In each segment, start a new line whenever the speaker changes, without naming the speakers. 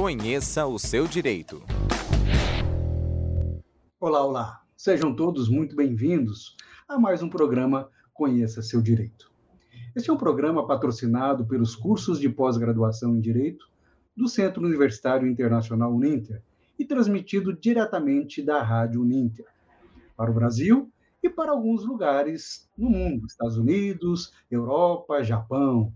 Conheça o seu direito.
Olá, olá. Sejam todos muito bem-vindos a mais um programa Conheça seu direito. Este é um programa patrocinado pelos cursos de pós-graduação em Direito do Centro Universitário Internacional Uninter e transmitido diretamente da Rádio Uninter para o Brasil e para alguns lugares no mundo, Estados Unidos, Europa, Japão.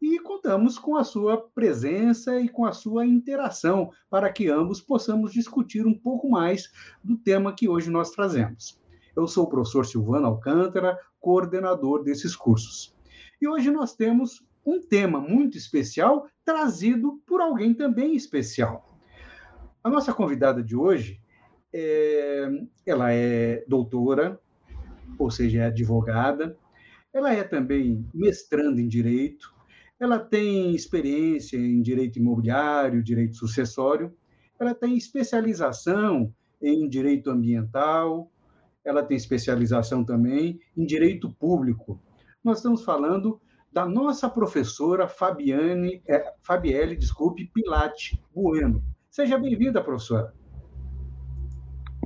E contamos com a sua presença e com a sua interação para que ambos possamos discutir um pouco mais do tema que hoje nós trazemos. Eu sou o professor Silvano Alcântara, coordenador desses cursos. E hoje nós temos um tema muito especial trazido por alguém também especial. A nossa convidada de hoje é, ela é doutora, ou seja, é advogada, ela é também mestranda em direito, ela tem experiência em direito imobiliário, direito sucessório, ela tem especialização em direito ambiental, ela tem especialização também em direito público. Nós estamos falando da nossa professora Fabiane, é, Fabielle, desculpe, Pilate Bueno. Seja bem-vinda, professora.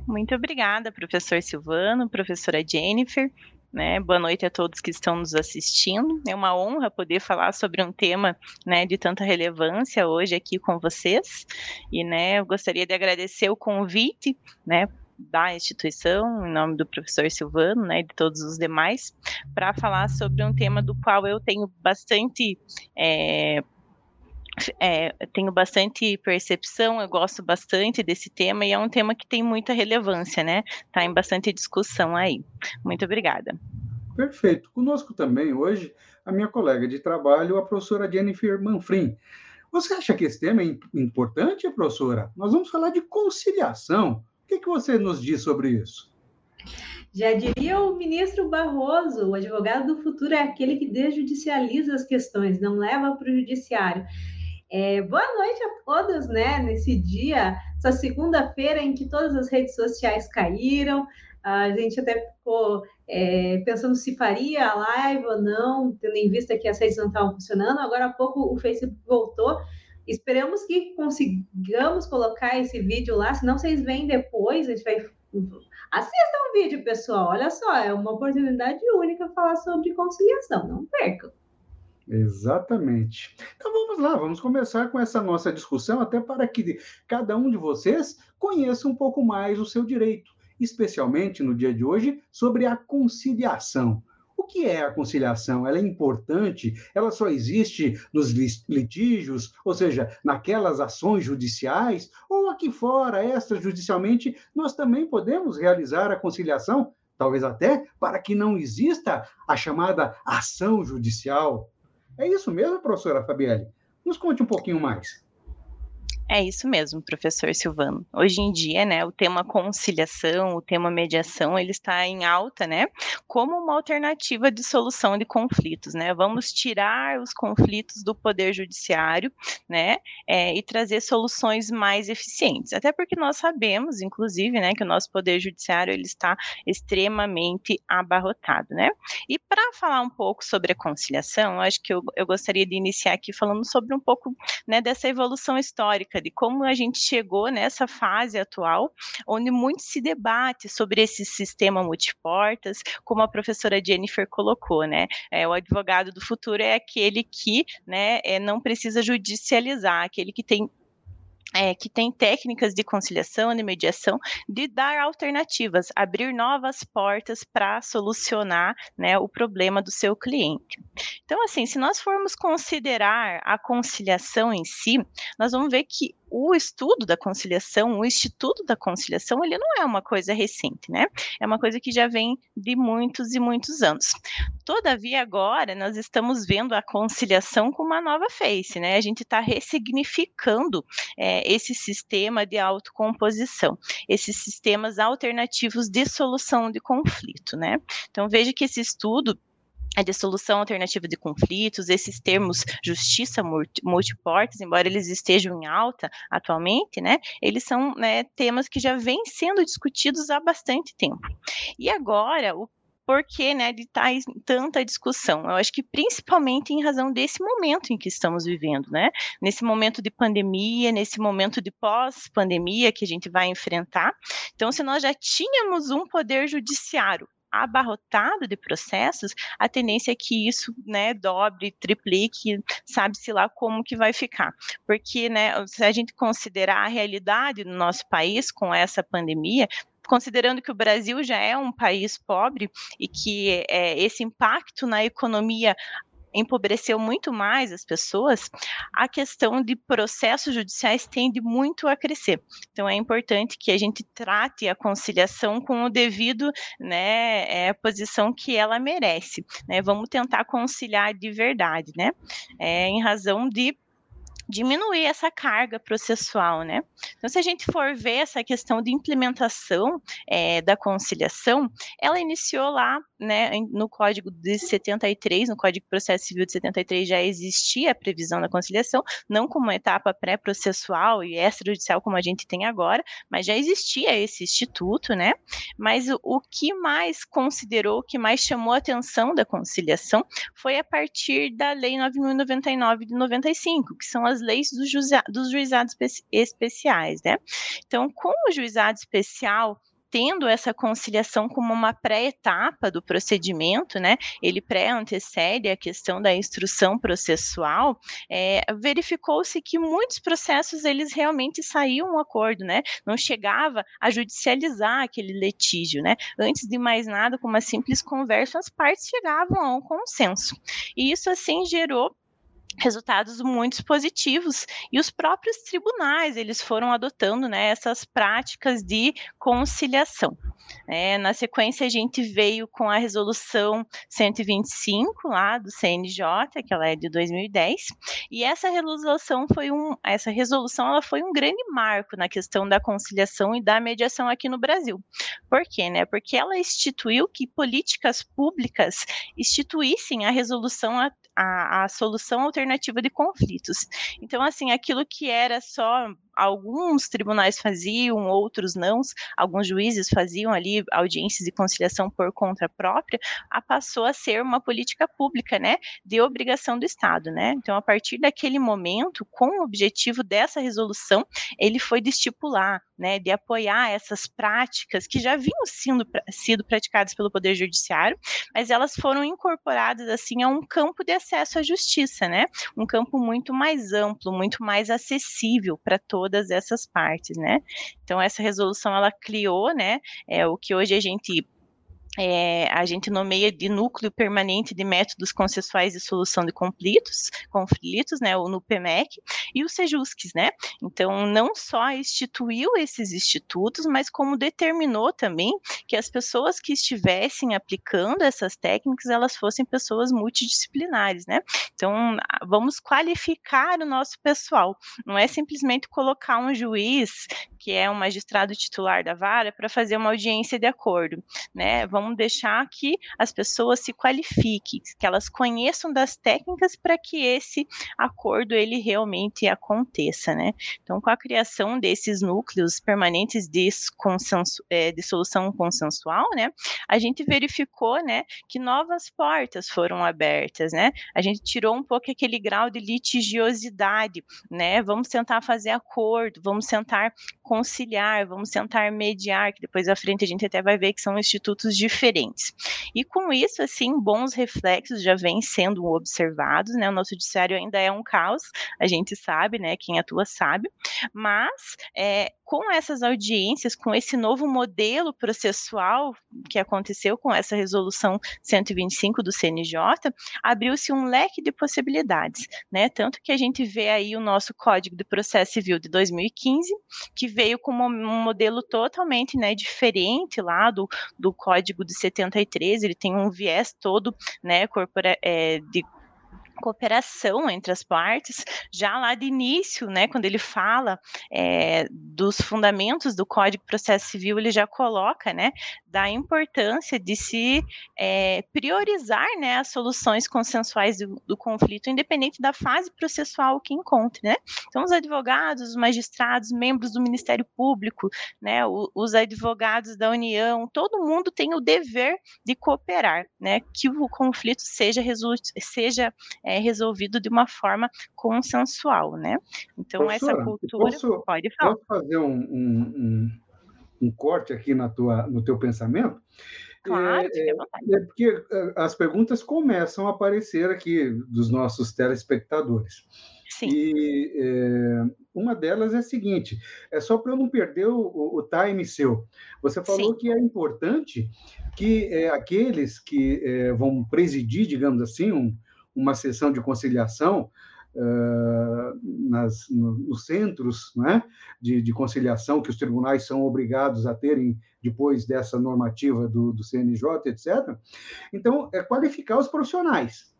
Muito obrigada, professor Silvano, professora Jennifer. Né? Boa noite a todos que estão nos assistindo. É uma honra poder falar sobre um tema né, de tanta relevância hoje aqui com vocês. E né, eu gostaria de agradecer o convite né, da instituição, em nome do professor Silvano né, e de todos os demais, para falar sobre um tema do qual eu tenho bastante é, é, tenho bastante percepção, eu gosto bastante desse tema e é um tema que tem muita relevância, né? Está em bastante discussão aí. Muito obrigada.
Perfeito. Conosco também hoje a minha colega de trabalho, a professora Jennifer Manfrim. Você acha que esse tema é importante, professora? Nós vamos falar de conciliação. O que, que você nos diz sobre isso?
Já diria o ministro Barroso, o advogado do futuro é aquele que desjudicializa as questões, não leva para o judiciário. É, boa noite a todos, né? Nesse dia, essa segunda-feira em que todas as redes sociais caíram, a gente até ficou é, pensando se faria a live ou não, tendo em vista que as redes não estavam funcionando. Agora há pouco o Facebook voltou. Esperamos que consigamos colocar esse vídeo lá, senão vocês veem depois, a gente vai. Assistam o vídeo, pessoal. Olha só, é uma oportunidade única falar sobre conciliação, não percam.
Exatamente. Então vamos lá, vamos começar com essa nossa discussão, até para que cada um de vocês conheça um pouco mais o seu direito, especialmente no dia de hoje, sobre a conciliação. O que é a conciliação? Ela é importante? Ela só existe nos litígios, ou seja, naquelas ações judiciais, ou aqui fora, extrajudicialmente, nós também podemos realizar a conciliação, talvez até para que não exista a chamada ação judicial. É isso mesmo, professora Fabielle? Nos conte um pouquinho mais.
É isso mesmo, professor Silvano. Hoje em dia, né, o tema conciliação, o tema mediação, ele está em alta, né, como uma alternativa de solução de conflitos, né? Vamos tirar os conflitos do poder judiciário, né, é, e trazer soluções mais eficientes. Até porque nós sabemos, inclusive, né, que o nosso poder judiciário ele está extremamente abarrotado, né? E para falar um pouco sobre a conciliação, acho que eu, eu gostaria de iniciar aqui falando sobre um pouco, né, dessa evolução histórica de como a gente chegou nessa fase atual, onde muito se debate sobre esse sistema multiportas, como a professora Jennifer colocou, né? É, o advogado do futuro é aquele que né, é, não precisa judicializar, aquele que tem é, que tem técnicas de conciliação, de mediação, de dar alternativas, abrir novas portas para solucionar né, o problema do seu cliente. Então, assim, se nós formos considerar a conciliação em si, nós vamos ver que o estudo da conciliação, o Instituto da Conciliação, ele não é uma coisa recente, né? É uma coisa que já vem de muitos e muitos anos. Todavia, agora, nós estamos vendo a conciliação com uma nova face, né? A gente está ressignificando é, esse sistema de autocomposição, esses sistemas alternativos de solução de conflito, né? Então, veja que esse estudo a de solução alternativa de conflitos, esses termos justiça multiportes, embora eles estejam em alta atualmente, né, eles são né, temas que já vêm sendo discutidos há bastante tempo. E agora, o porquê, né, de em tanta discussão. Eu acho que principalmente em razão desse momento em que estamos vivendo, né? Nesse momento de pandemia, nesse momento de pós-pandemia que a gente vai enfrentar. Então, se nós já tínhamos um poder judiciário abarrotado de processos, a tendência é que isso, né, dobre, triplique, sabe-se lá como que vai ficar. Porque, né, se a gente considerar a realidade do nosso país com essa pandemia, considerando que o Brasil já é um país pobre e que é, esse impacto na economia empobreceu muito mais as pessoas, a questão de processos judiciais tende muito a crescer. Então é importante que a gente trate a conciliação com o devido, né, é, posição que ela merece. Né? Vamos tentar conciliar de verdade, né? É, em razão de diminuir essa carga processual, né? Então, se a gente for ver essa questão de implementação é, da conciliação, ela iniciou lá, né, no Código de 73, no Código de Processo Civil de 73 já existia a previsão da conciliação, não como etapa pré-processual e extrajudicial como a gente tem agora, mas já existia esse instituto, né? Mas o, o que mais considerou, o que mais chamou a atenção da conciliação foi a partir da Lei 9.099 de 95, que são as as leis dos, juiza, dos juizados especiais, né? Então, com o juizado especial tendo essa conciliação como uma pré-etapa do procedimento, né? Ele pré-antecede a questão da instrução processual. É, Verificou-se que muitos processos eles realmente saíam um acordo, né? Não chegava a judicializar aquele litígio, né? Antes de mais nada, com uma simples conversa, as partes chegavam a um consenso. E isso assim gerou resultados muito positivos e os próprios tribunais eles foram adotando né, essas práticas de conciliação. É, na sequência a gente veio com a resolução 125 lá do CNJ, que ela é de 2010, e essa resolução foi um, essa resolução ela foi um grande marco na questão da conciliação e da mediação aqui no Brasil. Por quê, né? Porque ela instituiu que políticas públicas instituíssem a resolução a, a, a solução alternativa de conflitos. Então, assim, aquilo que era só alguns tribunais faziam, outros não, alguns juízes faziam ali audiências de conciliação por conta própria, a passou a ser uma política pública, né, de obrigação do Estado, né? Então, a partir daquele momento, com o objetivo dessa resolução, ele foi de estipular, né, de apoiar essas práticas que já vinham sendo sido praticadas pelo Poder Judiciário, mas elas foram incorporadas assim a um campo de acesso à justiça, né? Um campo muito mais amplo, muito mais acessível para todas essas partes, né? Então essa resolução ela criou, né, é o que hoje a gente é, a gente nomeia de núcleo permanente de métodos consensuais de solução de conflitos, conflitos, né, o NUPEMEC, e o SEJUSCS, né? Então, não só instituiu esses institutos, mas como determinou também que as pessoas que estivessem aplicando essas técnicas, elas fossem pessoas multidisciplinares, né? Então, vamos qualificar o nosso pessoal. Não é simplesmente colocar um juiz, que é um magistrado titular da vara, para fazer uma audiência de acordo, né? Vamos deixar que as pessoas se qualifiquem, que elas conheçam das técnicas para que esse acordo ele realmente aconteça, né? Então, com a criação desses núcleos permanentes de, consenso, é, de solução consensual, né, a gente verificou, né, que novas portas foram abertas, né? A gente tirou um pouco aquele grau de litigiosidade, né? Vamos tentar fazer acordo, vamos tentar conciliar, vamos tentar mediar, que depois à frente a gente até vai ver que são institutos diferentes. E com isso, assim, bons reflexos já vêm sendo observados, né? O nosso judiciário ainda é um caos, a gente sabe, né? Quem atua sabe, mas é, com essas audiências, com esse novo modelo processual que aconteceu com essa resolução 125 do CNJ, abriu-se um leque de possibilidades, né? Tanto que a gente vê aí o nosso Código de Processo Civil de 2015, que veio com um modelo totalmente né, diferente lá do, do Código de 73, ele tem um viés todo né, corpora, é, de cooperação entre as partes, já lá de início, né, quando ele fala é, dos fundamentos do Código de Processo Civil, ele já coloca, né, da importância de se é, priorizar, né, as soluções consensuais do, do, conflito, independente da fase processual que encontre, né. Então, os advogados, os magistrados, membros do Ministério Público, né, o, os advogados da União, todo mundo tem o dever de cooperar, né, que o conflito seja, seja é, resolvido de uma forma consensual, né? Então, essa cultura.
Posso, pode falar. Posso fazer um, um, um, um, corte aqui na tua, no teu pensamento?
Claro,
é, é, porque é, as perguntas começam a aparecer aqui dos nossos telespectadores.
Sim.
E é, uma delas é a seguinte: é só para eu não perder o, o, time seu. Você falou Sim. que é importante que é, aqueles que é, vão presidir, digamos assim, um, uma sessão de conciliação uh, nas, no, nos centros né, de, de, conciliação que os tribunais são obrigados a terem depois dessa normativa do, do CNJ, etc. Então, é qualificar os profissionais.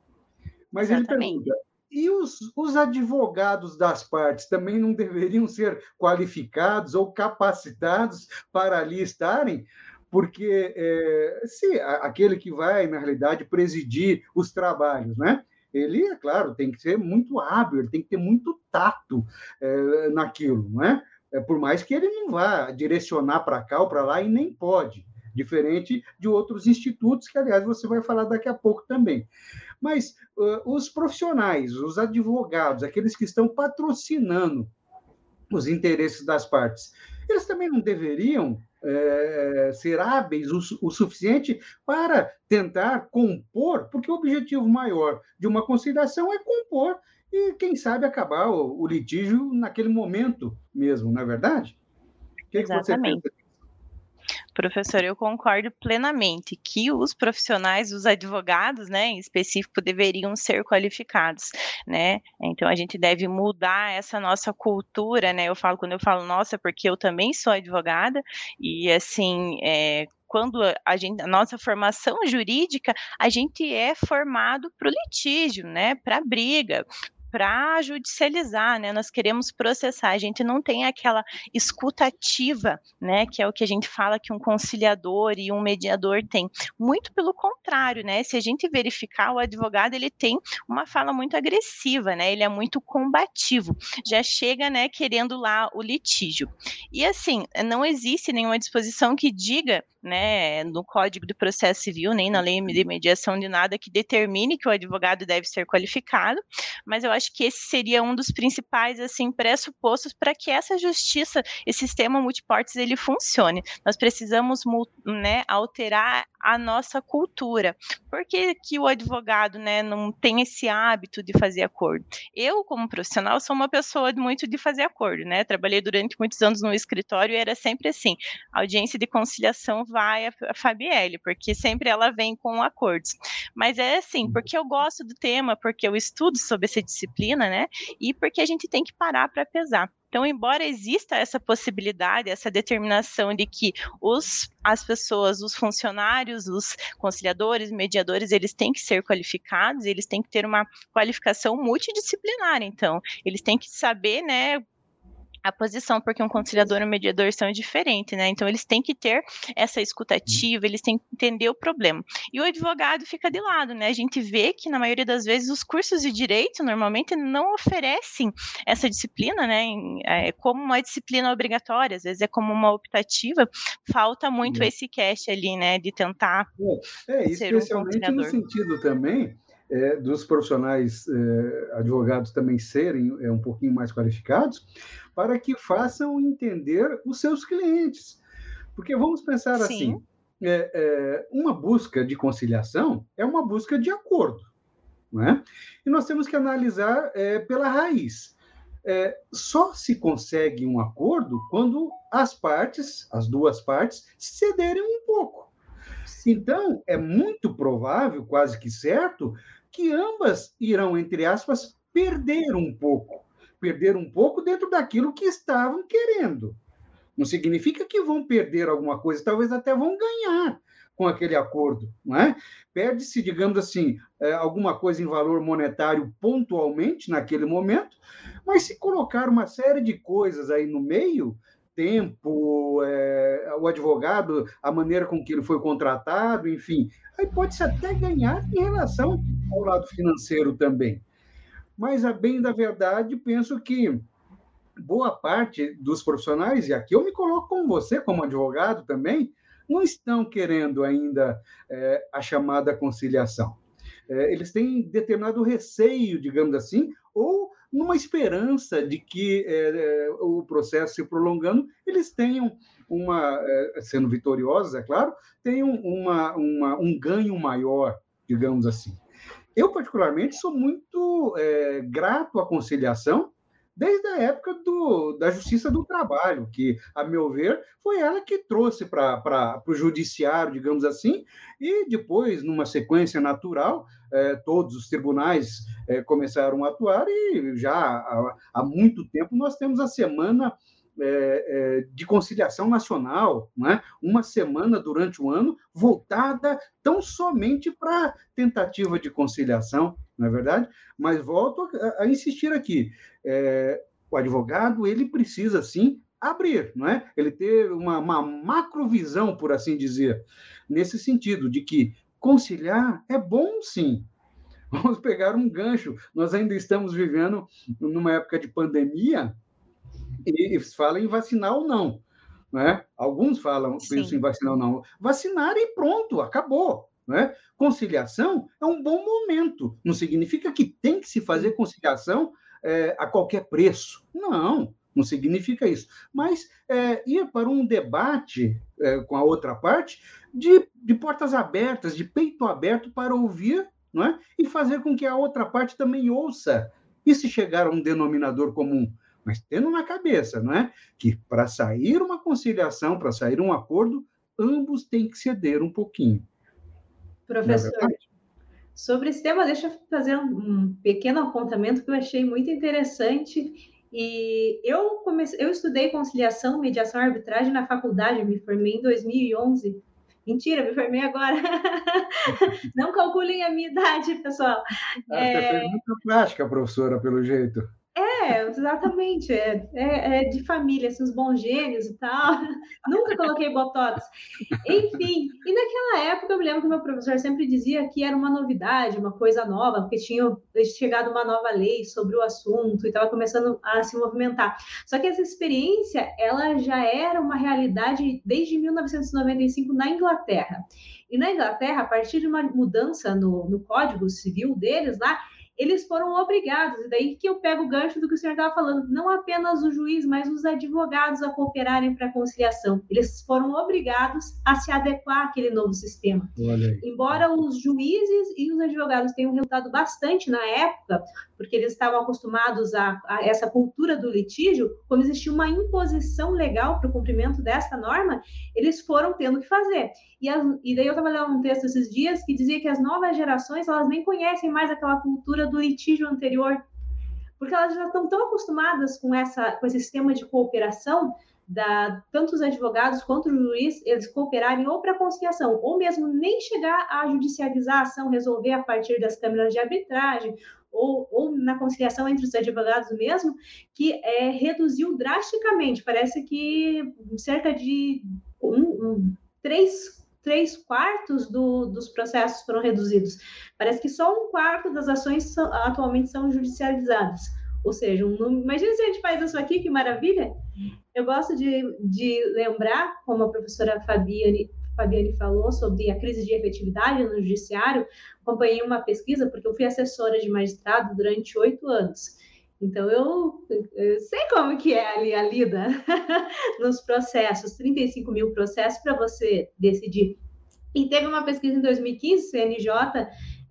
Mas Exatamente. ele pergunta, e os, os, advogados das partes também não deveriam ser qualificados ou capacitados para ali estarem? Porque é, se aquele que vai, na realidade, presidir os trabalhos, né? Ele, é claro, tem que ser muito hábil, ele tem que ter muito tato é, naquilo, não é? é? Por mais que ele não vá direcionar para cá ou para lá e nem pode, diferente de outros institutos, que, aliás, você vai falar daqui a pouco também. Mas uh, os profissionais, os advogados, aqueles que estão patrocinando os interesses das partes, eles também não deveriam é, ser hábeis o, o, suficiente para tentar compor, porque o objetivo maior de uma conciliação é compor e, quem sabe, acabar o, o litígio naquele momento mesmo, não é verdade?
O que, Exatamente. Que você pensa Professor, eu concordo plenamente que os profissionais, os advogados, né, em específico, deveriam ser qualificados, né? Então a gente deve mudar essa nossa cultura, né? Eu falo quando eu falo nossa, porque eu também sou advogada e assim, é, quando a, gente, a nossa formação jurídica, a gente é formado para o litígio, né, para briga, para judicializar, né? Nós queremos processar. A gente não tem aquela escutativa, né? Que é o que a gente fala que um conciliador e um mediador tem. Muito pelo contrário, né? Se a gente verificar, o advogado ele tem uma fala muito agressiva, né? Ele é muito combativo. Já chega, né? Querendo lá o litígio. E assim, não existe nenhuma disposição que diga né, no Código do Processo Civil, nem na lei de mediação de nada que determine que o advogado deve ser qualificado, mas eu acho que esse seria um dos principais assim pressupostos para que essa justiça, esse sistema multiportes ele funcione. Nós precisamos né, alterar a nossa cultura. Por que, que o advogado né, não tem esse hábito de fazer acordo? Eu, como profissional, sou uma pessoa muito de fazer acordo, né? Trabalhei durante muitos anos no escritório e era sempre assim: audiência de conciliação vai a Fabielle, porque sempre ela vem com acordos. Mas é assim, porque eu gosto do tema, porque eu estudo sobre essa disciplina, né? E porque a gente tem que parar para pesar. Então, embora exista essa possibilidade, essa determinação de que os, as pessoas, os funcionários, os conciliadores, mediadores, eles têm que ser qualificados, eles têm que ter uma qualificação multidisciplinar. Então, eles têm que saber, né, a posição, porque um conciliador e um mediador são diferentes, né? Então eles têm que ter essa escutativa, eles têm que entender o problema. E o advogado fica de lado, né? A gente vê que na maioria das vezes os cursos de direito normalmente não oferecem essa disciplina, né? É, como uma disciplina obrigatória, às vezes é como uma optativa. Falta muito é. esse cast ali, né? De tentar.
É, é especialmente um no sentido também é, dos profissionais é, advogados também serem é, um pouquinho mais qualificados, para que façam entender os seus clientes. Porque vamos pensar Sim. assim: é, é, uma busca de conciliação é uma busca de acordo. Não é? E nós temos que analisar é, pela raiz. É, só se consegue um acordo quando as partes, as duas partes, cederem um pouco. Então, é muito provável, quase que certo, que ambas irão, entre aspas, perder um pouco. Perder um pouco dentro daquilo que estavam querendo. Não significa que vão perder alguma coisa, talvez até vão ganhar, com aquele acordo, não é? Perde-se, digamos assim, é, alguma coisa em valor monetário pontualmente naquele momento, mas se colocar uma série de coisas aí no meio, tempo, é, o advogado, a maneira com que ele foi contratado, enfim, aí pode-se até ganhar em relação ao lado financeiro também. Mas, a bem da verdade, penso que boa parte dos profissionais, e aqui eu me coloco com você, como advogado também, não estão querendo ainda é, a chamada conciliação. É, eles têm determinado receio, digamos assim, ou numa esperança de que é, é o processo se prolongando, eles tenham uma, é, sendo vitoriosos, é claro, tenham uma, uma, um ganho maior, digamos assim. Eu, particularmente, sou muito é, grato à conciliação, desde a época do, da Justiça do Trabalho, que, a meu ver, foi ela que trouxe para o judiciário, digamos assim, e depois, numa sequência natural, eh, todos os tribunais eh, começaram a atuar e já há, muito tempo nós temos a semana é, de conciliação nacional, né? uma semana durante o ano voltada tão somente para tentativa de conciliação, não é verdade? Mas volto a, a insistir aqui, é, o advogado ele precisa sim abrir, não é? Ele ter uma, uma macrovisão, por assim dizer, nesse sentido de que conciliar é bom sim, Vamos pegar um gancho. Nós ainda estamos vivendo numa época de pandemia e falam em vacinar ou não. Né? Alguns falam isso em vacinar ou não. Vacinar e pronto, acabou. Né? Conciliação é um bom momento. Não significa que tem que se fazer conciliação é, a qualquer preço. Não, não significa isso. Mas é, ir para um debate é, com a outra parte de, de portas abertas, de peito aberto para ouvir não é? e fazer com que a outra parte também ouça. E se chegar a um denominador comum? mas tendo na cabeça, não é? Que para sair uma conciliação, para sair um acordo, ambos têm que ceder um pouquinho.
Professor, sobre esse tema, deixa eu fazer um pequeno apontamento que eu achei muito interessante. E eu comecei, eu estudei conciliação, mediação e arbitragem na faculdade, me formei em 2011. Mentira, me formei agora. Não calculem a minha idade, pessoal.
Ah, é... Pergunta prática, professora, pelo jeito.
É, exatamente. É, é, é, de família, assim, os bons gênios e tal. Nunca coloquei botox. Enfim, e naquela época eu me lembro que meu professor sempre dizia que era uma novidade, uma coisa nova, porque tinha chegado uma nova lei sobre o assunto e estava começando a se movimentar. Só que essa experiência, ela já era uma realidade desde 1995 na Inglaterra. E na Inglaterra, a partir de uma mudança no, no Código Civil deles lá, eles foram obrigados, e daí que eu pego o gancho do que o senhor estava falando, não apenas o juiz, mas os advogados a cooperarem para a conciliação. Eles foram obrigados a se adequar àquele novo sistema. Embora os juízes e os advogados tenham resultado bastante na época, porque eles estavam acostumados a, a essa cultura do litígio, como existia uma imposição legal para o cumprimento dessa norma, eles foram tendo que fazer. E, as, e daí eu estava lendo um texto esses dias que dizia que as novas gerações elas nem conhecem mais aquela cultura do litígio anterior, porque elas já estão tão acostumadas com essa com esse sistema de cooperação da tanto os advogados quanto o juiz eles cooperarem ou para conciliação ou mesmo nem chegar a judicializar a ação resolver a partir das câmeras de arbitragem ou, ou na conciliação entre os advogados mesmo, que é, reduziu drasticamente. Parece que cerca de um, um, três três quartos do, dos processos foram reduzidos. Parece que só um quarto das ações são, atualmente são judicializadas. Ou seja, um imagina se a gente faz isso aqui, que maravilha! Eu gosto de, de lembrar, como a professora Fabiane Fabiane falou sobre a crise de efetividade no judiciário, acompanhei uma pesquisa porque eu fui assessora de magistrado durante oito anos. Então, eu, eu, sei como que é ali a lida nos processos, 35 mil processos para você decidir. E teve uma pesquisa em 2015, CNJ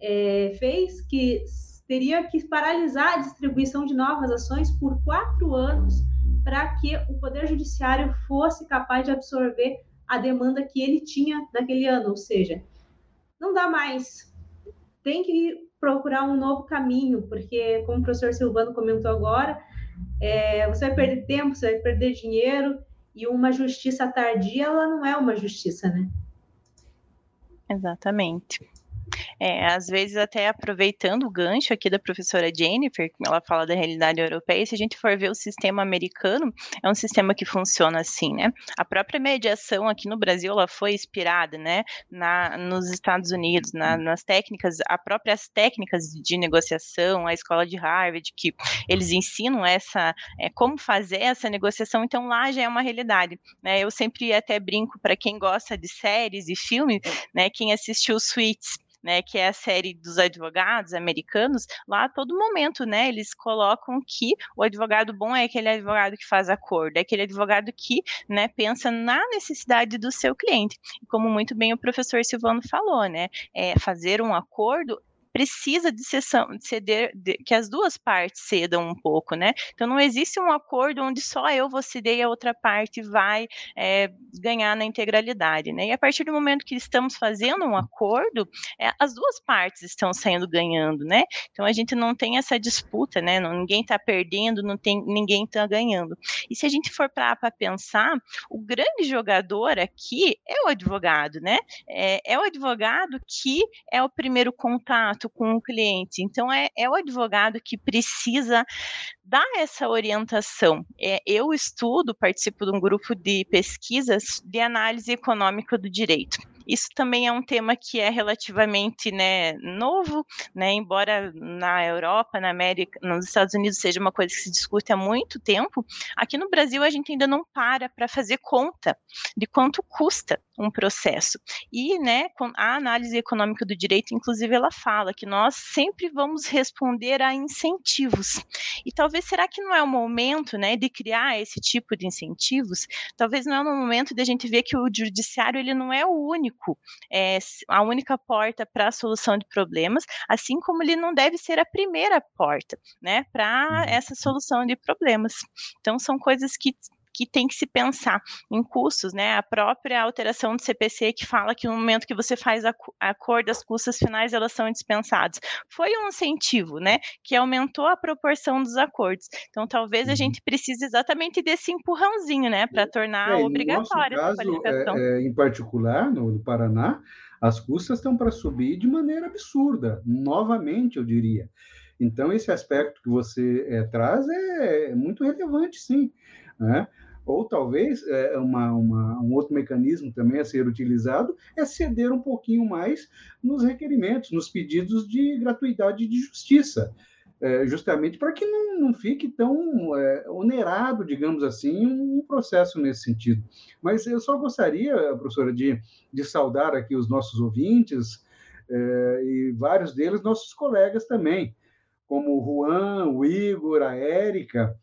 é, fez, que teria que paralisar a distribuição de novas ações por quatro anos para que o Poder Judiciário fosse capaz de absorver a demanda que ele tinha naquele ano, ou seja, não dá mais. Tem que procurar um novo caminho, porque, como o professor Silvano comentou agora, é, você vai perder tempo, você vai perder dinheiro, e uma justiça tardia, ela não é uma justiça, né?
Exatamente. É, às vezes, até aproveitando o gancho aqui da professora Jennifer, que ela fala da realidade europeia, se a gente for ver o sistema americano, é um sistema que funciona assim, né? A própria mediação aqui no Brasil, ela foi inspirada, né, na, nos Estados Unidos, na, nas técnicas, as próprias técnicas de negociação, a escola de Harvard, que eles ensinam essa, é, como fazer essa negociação, então lá já é uma realidade, né? Eu sempre até brinco para quem gosta de séries e filmes, né, quem assistiu Suits, né, que é a série dos advogados americanos, lá a todo momento, né, eles colocam que o advogado bom é aquele advogado que faz acordo, é aquele advogado que, né, pensa na necessidade do seu cliente. Como muito bem o professor Silvano falou, né, é, fazer um acordo precisa de, de ceder, de, que as duas partes cedam um pouco, né? Então não existe um acordo onde só eu vou ceder e a outra parte vai é, ganhar na integralidade, né? E a partir do momento que estamos fazendo um acordo, é, as duas partes estão saindo ganhando, né? Então a gente não tem essa disputa, né? Não, ninguém está perdendo, não tem ninguém está ganhando. E se a gente for para pensar, o grande jogador aqui é o advogado, né? É, é o advogado que é o primeiro contato com o cliente. Então, é, é o advogado que precisa dar essa orientação. É, eu estudo, participo de um grupo de pesquisas de análise econômica do direito. Isso também é um tema que é relativamente né, novo, né, embora na Europa, na América, nos Estados Unidos seja uma coisa que se discute há muito tempo, aqui no Brasil a gente ainda não para para fazer conta de quanto custa um processo. E né, a análise econômica do direito, inclusive, ela fala que nós sempre vamos responder a incentivos. E talvez será que não é o momento né, de criar esse tipo de incentivos? Talvez não é o momento de a gente ver que o judiciário ele não é o único único, é, a única porta para a solução de problemas, assim como ele não deve ser a primeira porta, né, para uhum. essa solução de problemas. Então, são coisas que que tem que se pensar em custos, né? A própria alteração do CPC que fala que no momento que você faz a, a cor das custas finais, elas são dispensadas. Foi um incentivo, né? Que aumentou a proporção dos acordos. Então, talvez a uhum. gente precise exatamente desse empurrãozinho, né? Para tornar é, obrigatória
caso, essa qualificação. É, é, em particular, no, no Paraná, as custas estão para subir de maneira absurda, novamente, eu diria. Então, esse aspecto que você é, traz é, é muito relevante, sim. Né? Ou talvez é, uma, uma, um outro mecanismo também a ser utilizado é ceder um pouquinho mais nos requerimentos, nos pedidos de gratuidade de justiça, é, justamente para que não, não fique tão é, onerado, digamos assim, um processo nesse sentido. Mas eu só gostaria, professora, de, de saudar aqui os nossos ouvintes é, e vários deles, nossos colegas também, como o Juan, o Igor, a Érica,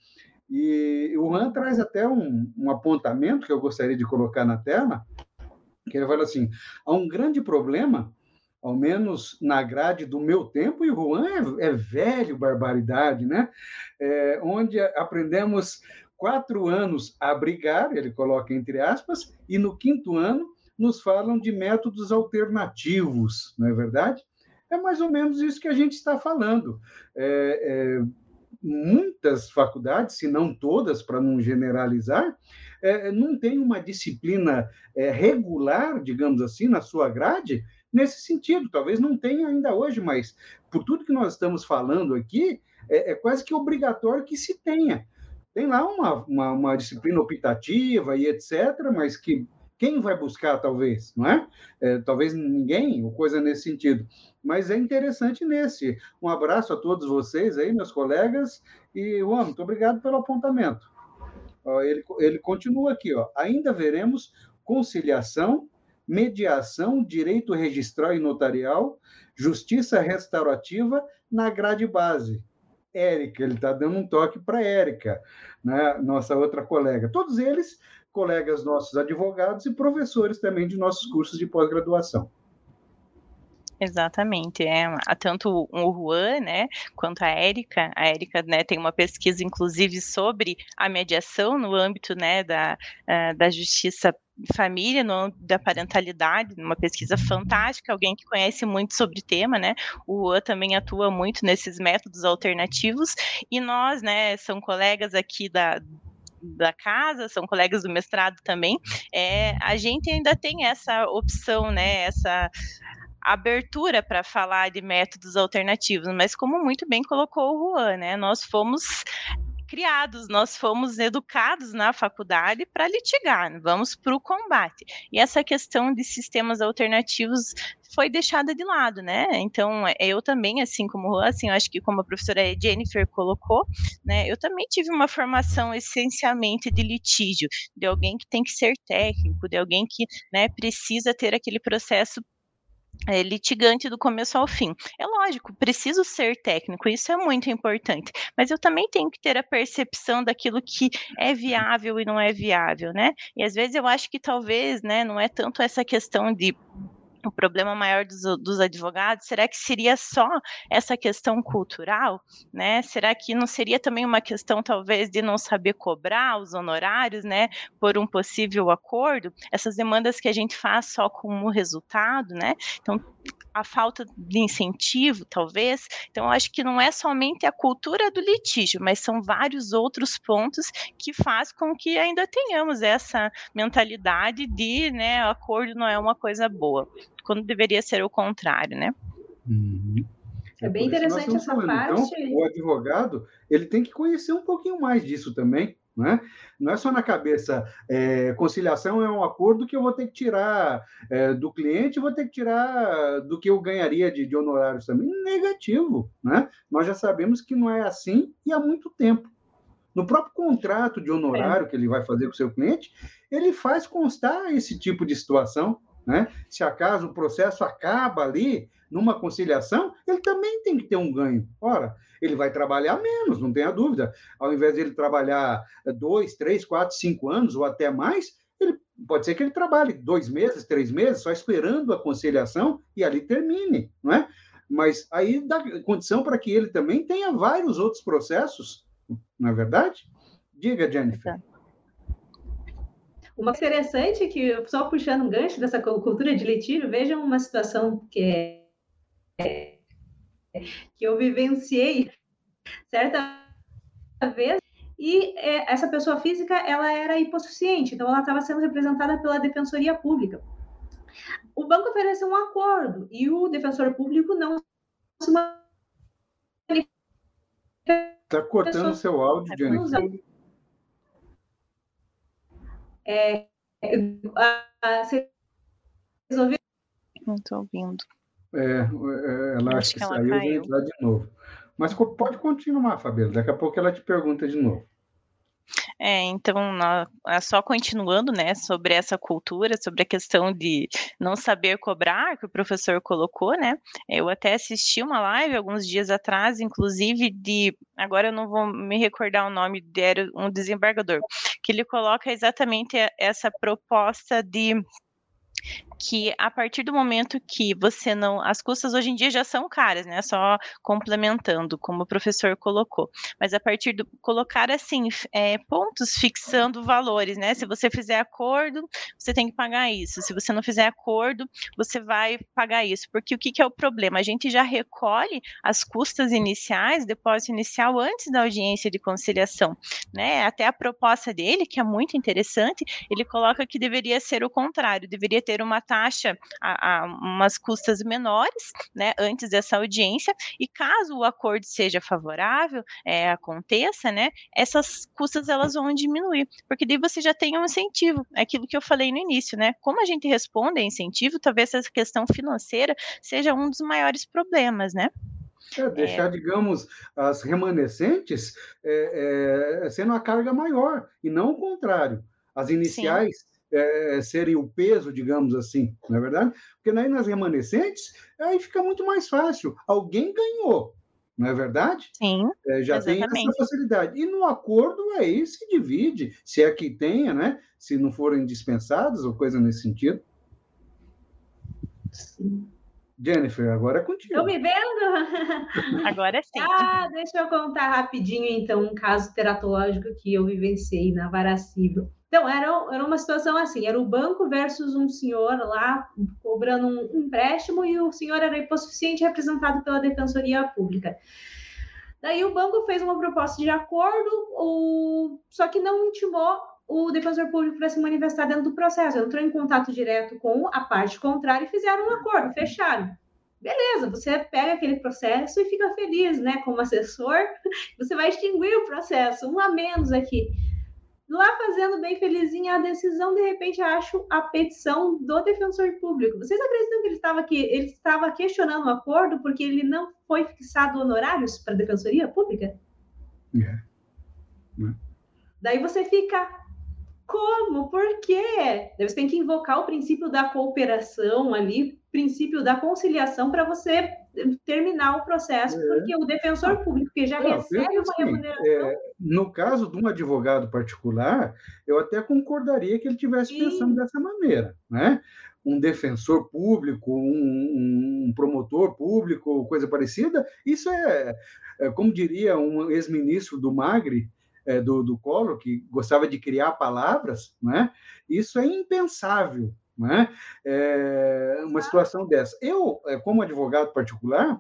e o Han traz até um, um apontamento que eu gostaria de colocar na tela, que ele fala assim: há um grande problema, ao menos na grade do meu tempo, e o Juan é, é velho, barbaridade, né? É, onde aprendemos quatro anos a brigar, ele coloca entre aspas, e no quinto ano nos falam de métodos alternativos, não é verdade? É mais ou menos isso que a gente está falando. É, é, muitas faculdades, se não todas, para não generalizar, é, não tem uma disciplina é, regular, digamos assim, na sua grade, nesse sentido. Talvez não tenha ainda hoje, mas por tudo que nós estamos falando aqui, é, é quase que obrigatório que se tenha. Tem lá uma, uma, uma disciplina optativa e etc., mas que quem vai buscar, talvez, não é? é? Talvez ninguém, ou coisa nesse sentido. Mas é interessante nesse. Um abraço a todos vocês aí, meus colegas, e, Juan, muito obrigado pelo apontamento. Ele, ele continua aqui, ó. Ainda veremos conciliação, mediação, direito registral e notarial, justiça restaurativa na grade base. Érica, ele está dando um toque para Érica, né? nossa outra colega. Todos eles colegas nossos advogados e professores também de nossos cursos de pós-graduação.
Exatamente, é, tanto o Juan, né, quanto a Érica, a Érica, né, tem uma pesquisa, inclusive, sobre a mediação no âmbito, né, da, uh, da justiça família, no, da parentalidade, uma pesquisa fantástica, alguém que conhece muito sobre o tema, né? O Juan também atua muito nesses métodos alternativos e nós, né, são colegas aqui da da casa, são colegas do mestrado também, é, a gente ainda tem essa opção, né, essa abertura para falar de métodos alternativos, mas como muito bem colocou o Juan, né, nós fomos criados, nós fomos educados na faculdade para litigar, vamos para o combate. E essa questão de sistemas alternativos foi deixada de lado, né? Então, é, eu também, assim como assim, eu acho que como a professora Jennifer colocou, né, eu também tive uma formação essencialmente de litígio, de alguém que tem que ser técnico, de alguém que, né, precisa ter aquele processo é, litigante do começo ao fim. É lógico, preciso ser técnico, isso é muito importante, mas eu também tenho que ter a percepção daquilo que é viável e não é viável, né? E às vezes eu acho que talvez, né, não é tanto essa questão de o problema maior dos, dos, advogados, será que seria só essa questão cultural, né? Será que não seria também uma questão talvez de não saber cobrar os honorários, né, por um possível acordo? Essas demandas que a gente faz só como resultado, né? Então, a falta de incentivo, talvez. Então, acho que não é somente a cultura do litígio, mas são vários outros pontos que faz com que ainda tenhamos essa mentalidade de, né, acordo não é uma coisa boa, quando deveria ser o contrário, né?
Uhum. É, é bem interessante essa falando.
parte. Então, o advogado ele tem que conhecer um pouquinho mais disso também, não é? Não é só na cabeça, é, conciliação é um acordo que eu vou ter que tirar é, do cliente, vou ter que tirar do que eu ganharia de, de honorários também. Negativo, né? Nós já sabemos que não é assim e há muito tempo. No próprio contrato de honorário é. que ele vai fazer com o seu cliente, ele faz constar esse tipo de situação. Né? Se acaso o processo acaba ali, numa conciliação, ele também tem que ter um ganho. Ora, ele vai trabalhar menos, não tenha dúvida. Ao invés de ele trabalhar dois, três, quatro, cinco anos ou até mais, ele pode ser que ele trabalhe dois meses, três meses, só esperando a conciliação e ali termine, não é? Mas aí dá condição para que ele também tenha vários outros processos, não é verdade? Diga, Jennifer.
Uma interessante que, só puxando um gancho dessa cultura de litígio, vejam uma situação que é que eu vivenciei certa vez e é, essa pessoa física ela era hipossuficiente, então ela estava sendo representada pela defensoria pública. O banco ofereceu um acordo e o defensor público não se
Está cortando o seu áudio, Jennifer.
É, a, a, vocês
ouviram? Não estou ouvindo.
É, é, ela acho, acho que, que saiu e entrar de novo. Mas pode continuar, Fabíola. Daqui a pouco ela te pergunta de novo.
É, então, é só continuando, né, sobre essa cultura, sobre a questão de não saber cobrar, que o professor colocou, né, eu até assisti uma live alguns dias atrás, inclusive de, agora eu não vou me recordar o nome, era um desembargador, que ele coloca exatamente essa proposta de que a partir do momento que você não. As custas hoje em dia já são caras, né? Só complementando, como o professor colocou. Mas a partir do. colocar assim, é, pontos fixando valores, né? Se você fizer acordo, você tem que pagar isso. Se você não fizer acordo, você vai pagar isso. Porque o que, que é o problema? A gente já recolhe as custas iniciais, depósito inicial, antes da audiência de conciliação. Né? Até a proposta dele, que é muito interessante, ele coloca que deveria ser o contrário, deveria ter uma taxa a, a umas custas menores, né, antes dessa audiência, e caso o acordo seja favorável, é, aconteça, né, essas custas elas vão diminuir, porque daí você já tem um incentivo, é aquilo que eu falei no início, né, como a gente responde a incentivo, talvez essa questão financeira seja um dos maiores problemas, né.
É, deixar, é. digamos, as remanescentes é, é, sendo a carga maior, e não o contrário. As iniciais Sim é, serem o peso, digamos assim, não é verdade? Porque aí nas remanescentes, aí fica muito mais fácil. Alguém ganhou, não é verdade?
Sim.
É, já exatamente. tem essa facilidade. E no acordo aí se divide, se é que tenha, né? Se não forem dispensados ou coisa nesse sentido. Sim. Jennifer, agora é contigo.
Estão me vendo?
Agora sim.
Ah, deixa eu contar rapidinho, então, um caso teratológico que eu vivenciei na vara civil. Então, era, era uma situação assim, era o banco versus um senhor lá cobrando um empréstimo e o senhor era hipossuficiente representado pela Defensoria Pública. Daí o banco fez uma proposta de acordo, o... só que não intimou o defensor público para se manifestar dentro do processo. Entrou em contato direto com a parte contrária e fizeram um acordo, fecharam. Beleza, você pega aquele processo e fica feliz, né? Como assessor, você vai extinguir o processo, um a menos aqui. Lá fazendo bem felizinha a decisão, de repente acho a petição do defensor público. Vocês acreditam que ele estava aqui, ele estava questionando o acordo porque ele não foi fixado honorários para a defensoria pública? É. Daí você fica, como? Por quê? Você tem que invocar o princípio da cooperação ali, princípio da conciliação para você terminar o processo, é. porque o defensor público que já Não, recebe uma assim, remuneração. É,
no caso de um advogado particular, eu até concordaria que ele tivesse Sim. pensando dessa maneira, né? Um defensor público, um, um promotor público, coisa parecida, isso é, é como diria um ex-ministro do Magre, é, do, do Collor, que gostava de criar palavras, né? isso é impensável. Né? É, uma situação dessa. Eu, é, como advogado particular,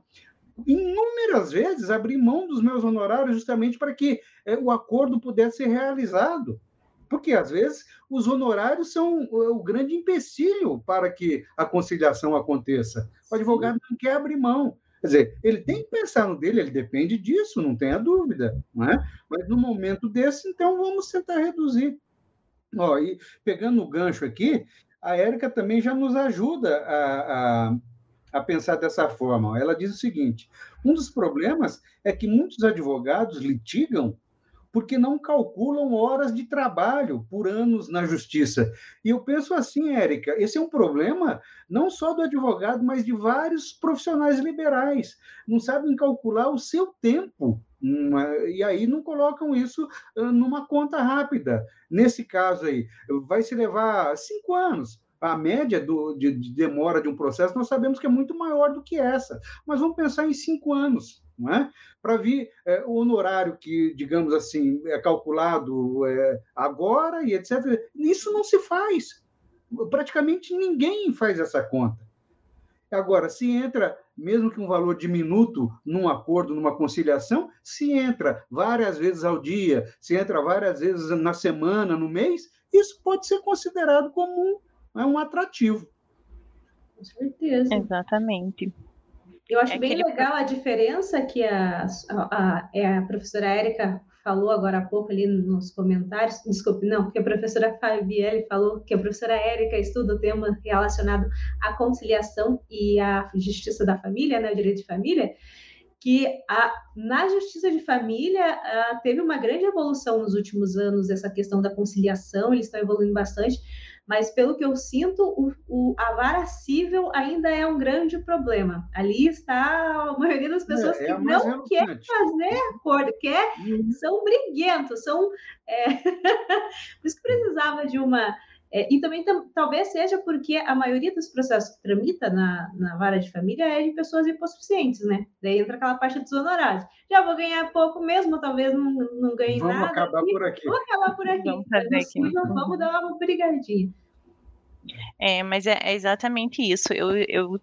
inúmeras vezes abri mão dos meus honorários justamente para que é, o acordo pudesse ser realizado. Porque, às vezes, os honorários são o grande empecilho para que a conciliação aconteça. O advogado não quer abrir mão. Quer dizer, ele tem que pensar no dele, ele depende disso, não tenha dúvida. Não é? Mas no momento desse, então, vamos tentar reduzir. Ó, e pegando o gancho aqui, a Érica também já nos ajuda a, a, a pensar dessa forma. Ela diz o seguinte: um dos problemas é que muitos advogados litigam porque não calculam horas de trabalho por anos na justiça. E eu penso assim, Érica, esse é um problema não só do advogado, mas de vários profissionais liberais. Não sabem calcular o seu tempo. E aí não colocam isso numa conta rápida. Nesse caso aí, vai se levar cinco anos a média do, de, de, demora de um processo, nós sabemos que é muito maior do que essa. Mas vamos pensar em cinco anos, é? Para vir é, o honorário que, digamos assim, é calculado é, agora e etc. Isso não se faz. Praticamente ninguém faz essa conta. Agora, se entra, mesmo que um valor diminuto num acordo, numa conciliação, se entra várias vezes ao dia, se entra várias vezes na semana, no mês, isso pode ser considerado como um é um atrativo.
Com certeza.
Exatamente.
Eu acho é bem aquele... legal a diferença que a, a, a, é a professora Érica falou agora há pouco ali nos comentários, desculpe, não, porque a professora Fabielle falou que a professora Érica estuda o tema relacionado à conciliação e à justiça da família, né, o direito de família, que a, na justiça de família a, teve uma grande evolução nos últimos anos, essa questão da conciliação, eles estão evoluindo bastante, mas pelo que eu sinto, o, o, a vara civil ainda é um grande problema. Ali está a maioria das pessoas é, é que não quer fazer acordo, quer, uhum. são briguentos, são. É... Por isso que precisava de uma. É, e também talvez seja porque a maioria dos processos que tramita na, na vara de família é de pessoas hipossuficientes, né? Daí entra aquela parte dos honorários. Já vou ganhar pouco mesmo, talvez não, não ganhe
vamos
nada.
Vamos acabar por aqui.
Vou acabar por aqui. Vamos, aqui. vamos dar uma brigadinha.
É, mas é, é exatamente isso. Eu, eu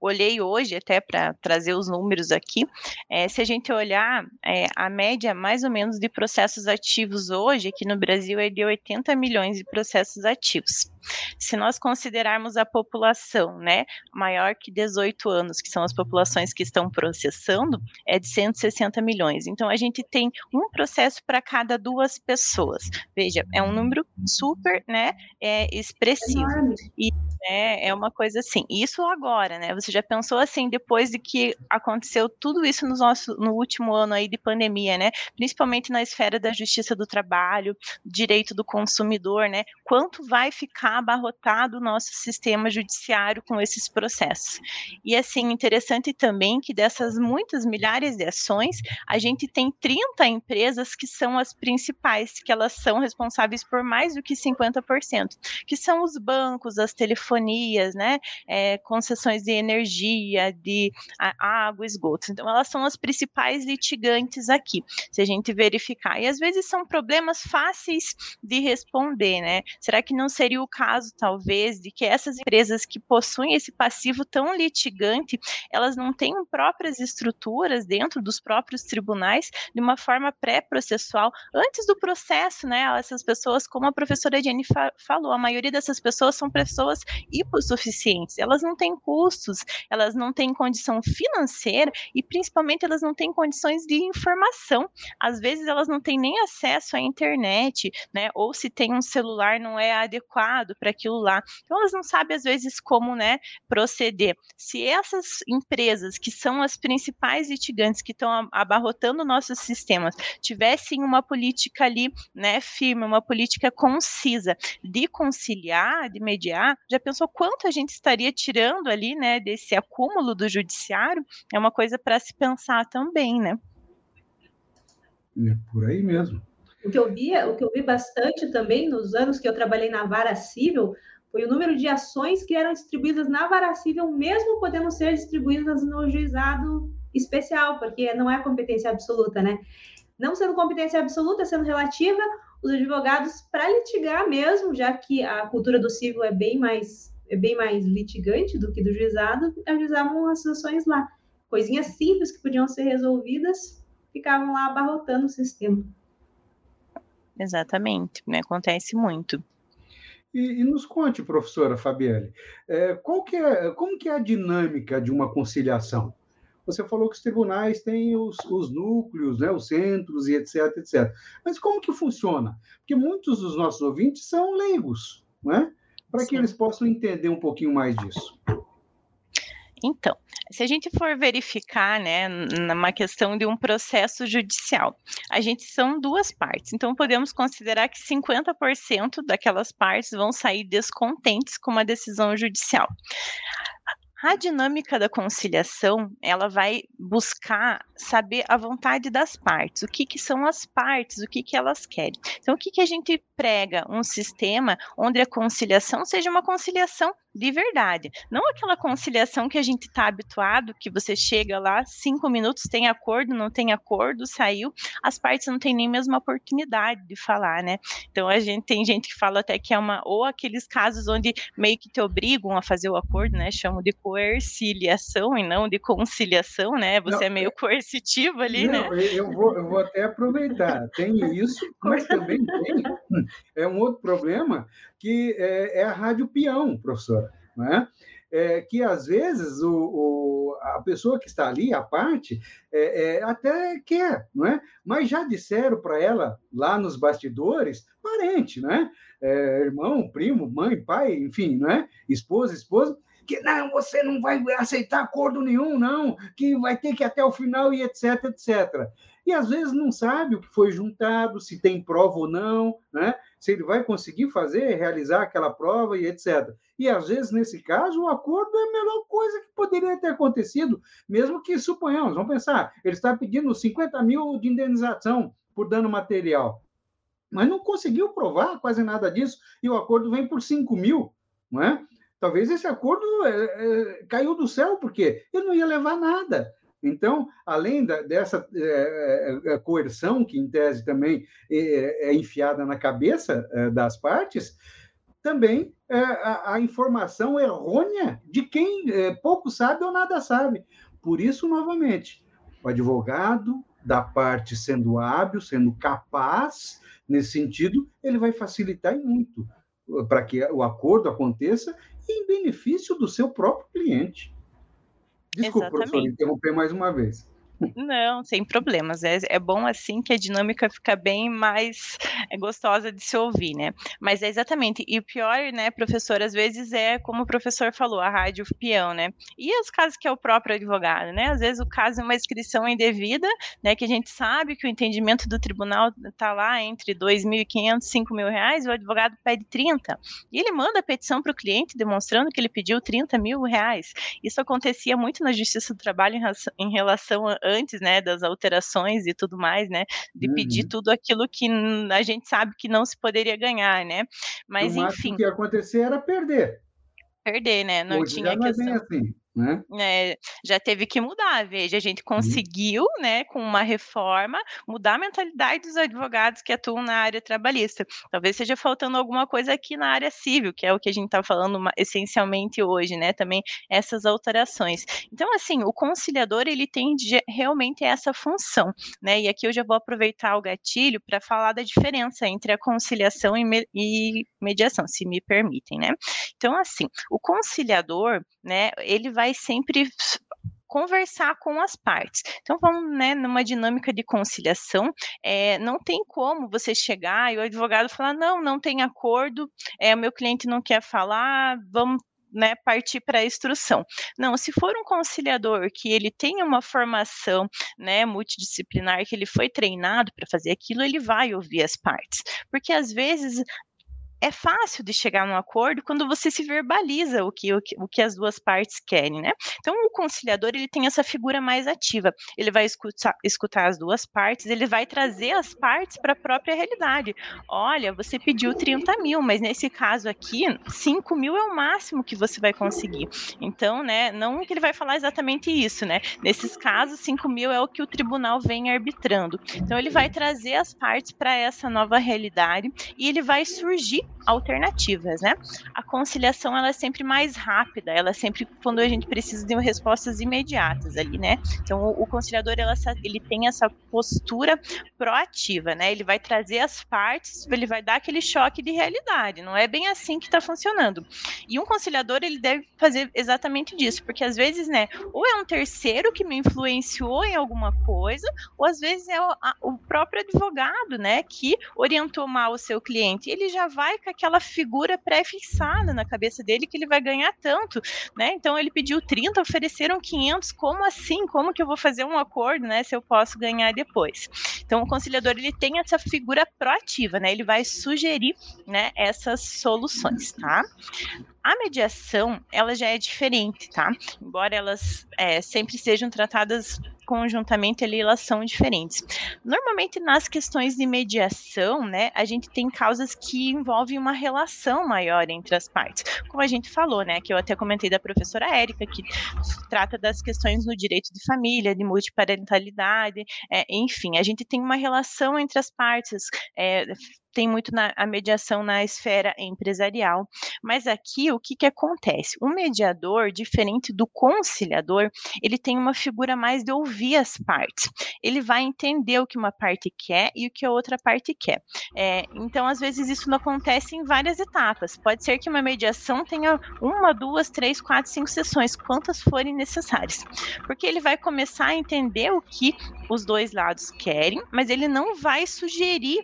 olhei hoje até para trazer os números aqui. É, se a gente olhar é, a média mais ou menos de processos ativos hoje aqui no Brasil é de 80 milhões de processos ativos. Se nós considerarmos a população, né, maior que 18 anos, que são as populações que estão processando, é de 160 milhões. Então a gente tem um processo para cada duas pessoas. Veja, é um número super, né, é, expressivo. E é, é uma coisa assim. Isso agora, né? Você já pensou assim depois de que aconteceu tudo isso no nosso no último ano aí de pandemia, né? Principalmente na esfera da justiça do trabalho, direito do consumidor, né? Quanto vai ficar abarrotado o nosso sistema judiciário com esses processos. E assim, interessante também que dessas muitas milhares de ações, a gente tem 30 empresas que são as principais, que elas são responsáveis por mais do que 50%, que são os bancos, as telefones, telefonias, né, é, concessões de energia, de água, esgoto. Então, elas são as principais litigantes aqui, se a gente verificar. E às vezes são problemas fáceis de responder, né? Será que não seria o caso, talvez, de que essas empresas que possuem esse passivo tão litigante, elas não têm próprias estruturas dentro dos próprios tribunais de uma forma pré-processual, antes do processo, né? Essas pessoas, como a professora Jenny fa falou, a maioria dessas pessoas são pessoas hipossuficientes, elas não têm custos, elas não têm condição financeira e principalmente elas não têm condições de informação. Às vezes elas não têm nem acesso à internet, né? Ou se tem um celular não é adequado para aquilo lá. Então elas não sabem às vezes como, né, proceder. Se essas empresas que são as principais litigantes que estão abarrotando nossos sistemas tivessem uma política ali, né, firme, uma política concisa de conciliar, de mediar, já pensou quanto a gente estaria tirando ali, né, desse acúmulo do judiciário? É uma coisa para se pensar também, né?
É por aí mesmo.
O que eu via, o que eu vi bastante também nos anos que eu trabalhei na vara civil foi o número de ações que eram distribuídas na vara civil, mesmo podendo ser distribuídas no juizado especial, porque não é competência absoluta, né? Não sendo competência absoluta, sendo relativa, os advogados, para litigar mesmo, já que a cultura do civil é bem mais é bem mais litigante do que do juizado, ajuizavam as ações lá. Coisinhas simples que podiam ser resolvidas, ficavam lá abarrotando o sistema.
Exatamente, né? acontece muito.
E, e, nos conte, professora Fabielle, é, qual que é, como que é a dinâmica de uma conciliação? Você falou que os tribunais têm os, os núcleos, né, os centros e etc, etc. Mas como que funciona? Porque muitos dos nossos ouvintes são leigos, né? Para que eles possam entender um pouquinho mais disso.
Então, se a gente for verificar, né, numa questão de um processo judicial, a gente são duas partes. Então, podemos considerar que 50% daquelas partes vão sair descontentes com uma decisão judicial. A dinâmica da conciliação, ela vai buscar saber a vontade das partes, o que, que são as partes, o que, que elas querem. Então, o que, que a gente prega? Um sistema onde a conciliação seja uma conciliação de verdade. Não aquela conciliação que a gente está habituado, que você chega lá, cinco minutos, tem acordo, não tem acordo, saiu, as partes não têm nem mesmo oportunidade de falar, né? Então a gente tem gente que fala até que é uma, ou aqueles casos onde meio que te obrigam a fazer o acordo, né? Chamam de coerciliação e não de conciliação, né? Você não, é meio é coercitivo ali,
não,
né?
Eu vou, eu vou até aproveitar. Tem isso, mas também tem. É um outro problema que é, é a rádio peão, professora, não é? Que às vezes o, o, a pessoa que está ali, a parte, é, é, até quer, não é? Mas já disseram para ela lá nos bastidores, parente, né? irmão, primo, mãe, pai, enfim, não é? Esposa, esposa, que não, você não vai aceitar acordo nenhum, não, que vai ter que ir até o final e etc, etc. E às vezes não sabe o que foi juntado, se tem prova ou não, né? se ele vai conseguir fazer, realizar aquela prova e etc. E às vezes, nesse caso, o acordo é a melhor coisa que poderia ter acontecido, mesmo que suponhamos, vamos pensar, ele está pedindo 50 mil de indenização por dano material, mas não conseguiu provar quase nada disso, e o acordo vem por 5 mil, não é? Talvez esse acordo é, é, caiu do céu, porque ele não ia levar nada. Então, além da, dessa é, é, coerção, que em tese também é, é enfiada na cabeça é, das partes, também é, a, a, informação errônea de quem pouco sabe ou nada sabe. Por isso, novamente, o advogado da parte sendo hábil, sendo capaz, nesse sentido, ele vai facilitar muito para que o acordo aconteça em benefício do seu próprio cliente. Desculpa, Exatamente. professor, interromper mais uma vez.
Não, sem problemas. É, é bom assim que a dinâmica fica bem mais é, gostosa de se ouvir, né? Mas é exatamente. E o pior, né, professor, às vezes é como o professor falou, a rádio peão, né? E os casos que é o próprio advogado, né? Às vezes o caso é uma inscrição indevida, né? Que a gente sabe que o entendimento do tribunal está lá entre 2.500 e 5 mil reais, o advogado pede 30. E ele manda a petição para o cliente demonstrando que ele pediu 30 mil reais. Isso acontecia muito na Justiça do Trabalho em relação a antes, né, das alterações e tudo mais, né, de uhum. pedir tudo aquilo que a gente sabe que não se poderia ganhar, né? Mas enfim.
O que ia acontecer era perder.
perder, né? Não
Hoje
tinha
já não é bem
questão.
assim, né?
É, já teve que mudar, veja, a gente
Uhum.
conseguiu, né, com uma reforma, mudar a mentalidade dos advogados que atuam na área trabalhista. Talvez seja faltando alguma coisa aqui na área civil, que é o que a gente está falando ma- essencialmente hoje, né, também essas alterações. Então, assim, o conciliador, ele tem de- realmente essa função, né, e aqui eu já vou aproveitar o gatilho para falar da diferença entre a conciliação e, me- e mediação, se me permitem, né. Então, assim, o conciliador, né, ele vai sempre s- conversar com as partes. Então, vamos, né, numa dinâmica de conciliação, eh, não tem como você chegar e o advogado falar, não, não tem acordo, eh, o meu cliente não quer falar, vamos né, partir para a instrução. Não, se for um conciliador que ele tem uma formação, né, multidisciplinar, que ele foi treinado para fazer aquilo, ele vai ouvir as partes, porque às vezes é fácil de chegar num acordo quando você se verbaliza o que, o que, o que as duas partes querem, né? Então, o conciliador, ele tem essa figura mais ativa. Ele vai escutar, escutar as duas partes, ele vai trazer as partes para a própria realidade. Olha, você pediu 30 mil, mas nesse caso aqui, 5 mil é o máximo que você vai conseguir. Então, né, não que ele vai falar exatamente isso, né? Nesses casos, 5 mil é o que o tribunal vem arbitrando. Então, ele vai trazer as partes para essa nova realidade e ele vai surgir alternativas, né? A conciliação ela é sempre mais rápida, ela é sempre quando a gente precisa de respostas imediatas ali, né? Então o, o conciliador ela, ele tem essa postura proativa, né? Ele vai trazer as partes, ele vai dar aquele choque de realidade. Não é bem assim que está funcionando. E um conciliador ele deve fazer exatamente disso, porque às vezes, né? Ou é um terceiro que me influenciou em alguma coisa, ou às vezes é o, a, o próprio advogado, né? Que orientou mal o seu cliente. Ele já vai com aquela figura pré-fixada na cabeça dele que ele vai ganhar tanto, né? Então ele pediu 30, ofereceram 500, como assim? Como que eu vou fazer um acordo, né, se eu posso ganhar depois? Então o conciliador ele tem essa figura proativa, né? Ele vai sugerir, né, essas soluções, tá? A mediação, ela já é diferente, tá? Embora elas é, sempre sejam tratadas conjuntamente ali elas são diferentes. Normalmente nas questões de mediação, né, a gente tem causas que envolvem uma relação maior entre as partes. Como a gente falou, né, que eu até comentei da professora Érica, que trata das questões no direito de família, de multiparentalidade, é, enfim, a gente tem uma relação entre as partes, é, tem muito na, a mediação na esfera empresarial. Mas aqui o que, que acontece? O mediador, diferente do conciliador, ele tem uma figura mais de ouvir as partes. Ele vai entender o que uma parte quer e o que a outra parte quer. É, então, às vezes, isso não acontece em várias etapas. Pode ser que uma mediação tenha uma, duas, três, quatro, cinco sessões, quantas forem necessárias. Porque ele vai começar a entender o que os dois lados querem, mas ele não vai sugerir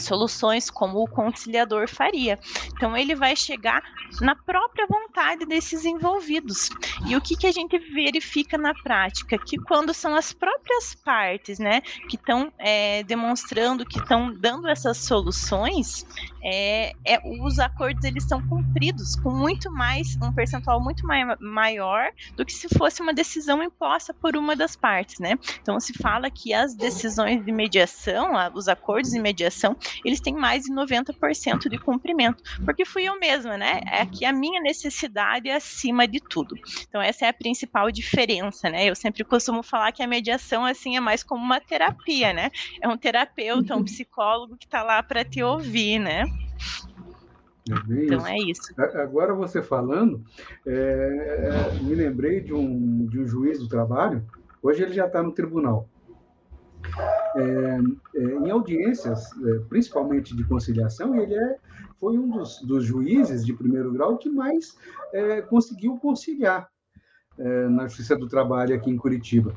soluções como o conciliador faria. Então ele vai chegar na própria vontade desses envolvidos. E o que, que a gente verifica na prática? Que quando são as próprias partes, né, que estão é, demonstrando, que estão dando essas soluções, é, é, os acordos eles são cumpridos com muito mais, um percentual muito mai maior do que se fosse uma decisão imposta por uma das partes, né? Então se fala que as decisões de mediação, os acordos de mediação, eles têm mais de 90% de cumprimento, porque fui eu mesma, né? É que a minha necessidade é acima de tudo. Então essa é a principal diferença, né? Eu sempre costumo falar que a mediação assim é mais como uma terapia, né? É um terapeuta, um psicólogo que está lá para te ouvir, né?
É
então
isso.
é isso.
Agora você falando, é, me lembrei de um, de um juiz do trabalho. Hoje ele já está no tribunal. É, é, em audiências, é, principalmente de conciliação, ele é, foi um dos, dos, juízes de primeiro grau que mais é, conseguiu conciliar na Justiça do Trabalho aqui em Curitiba.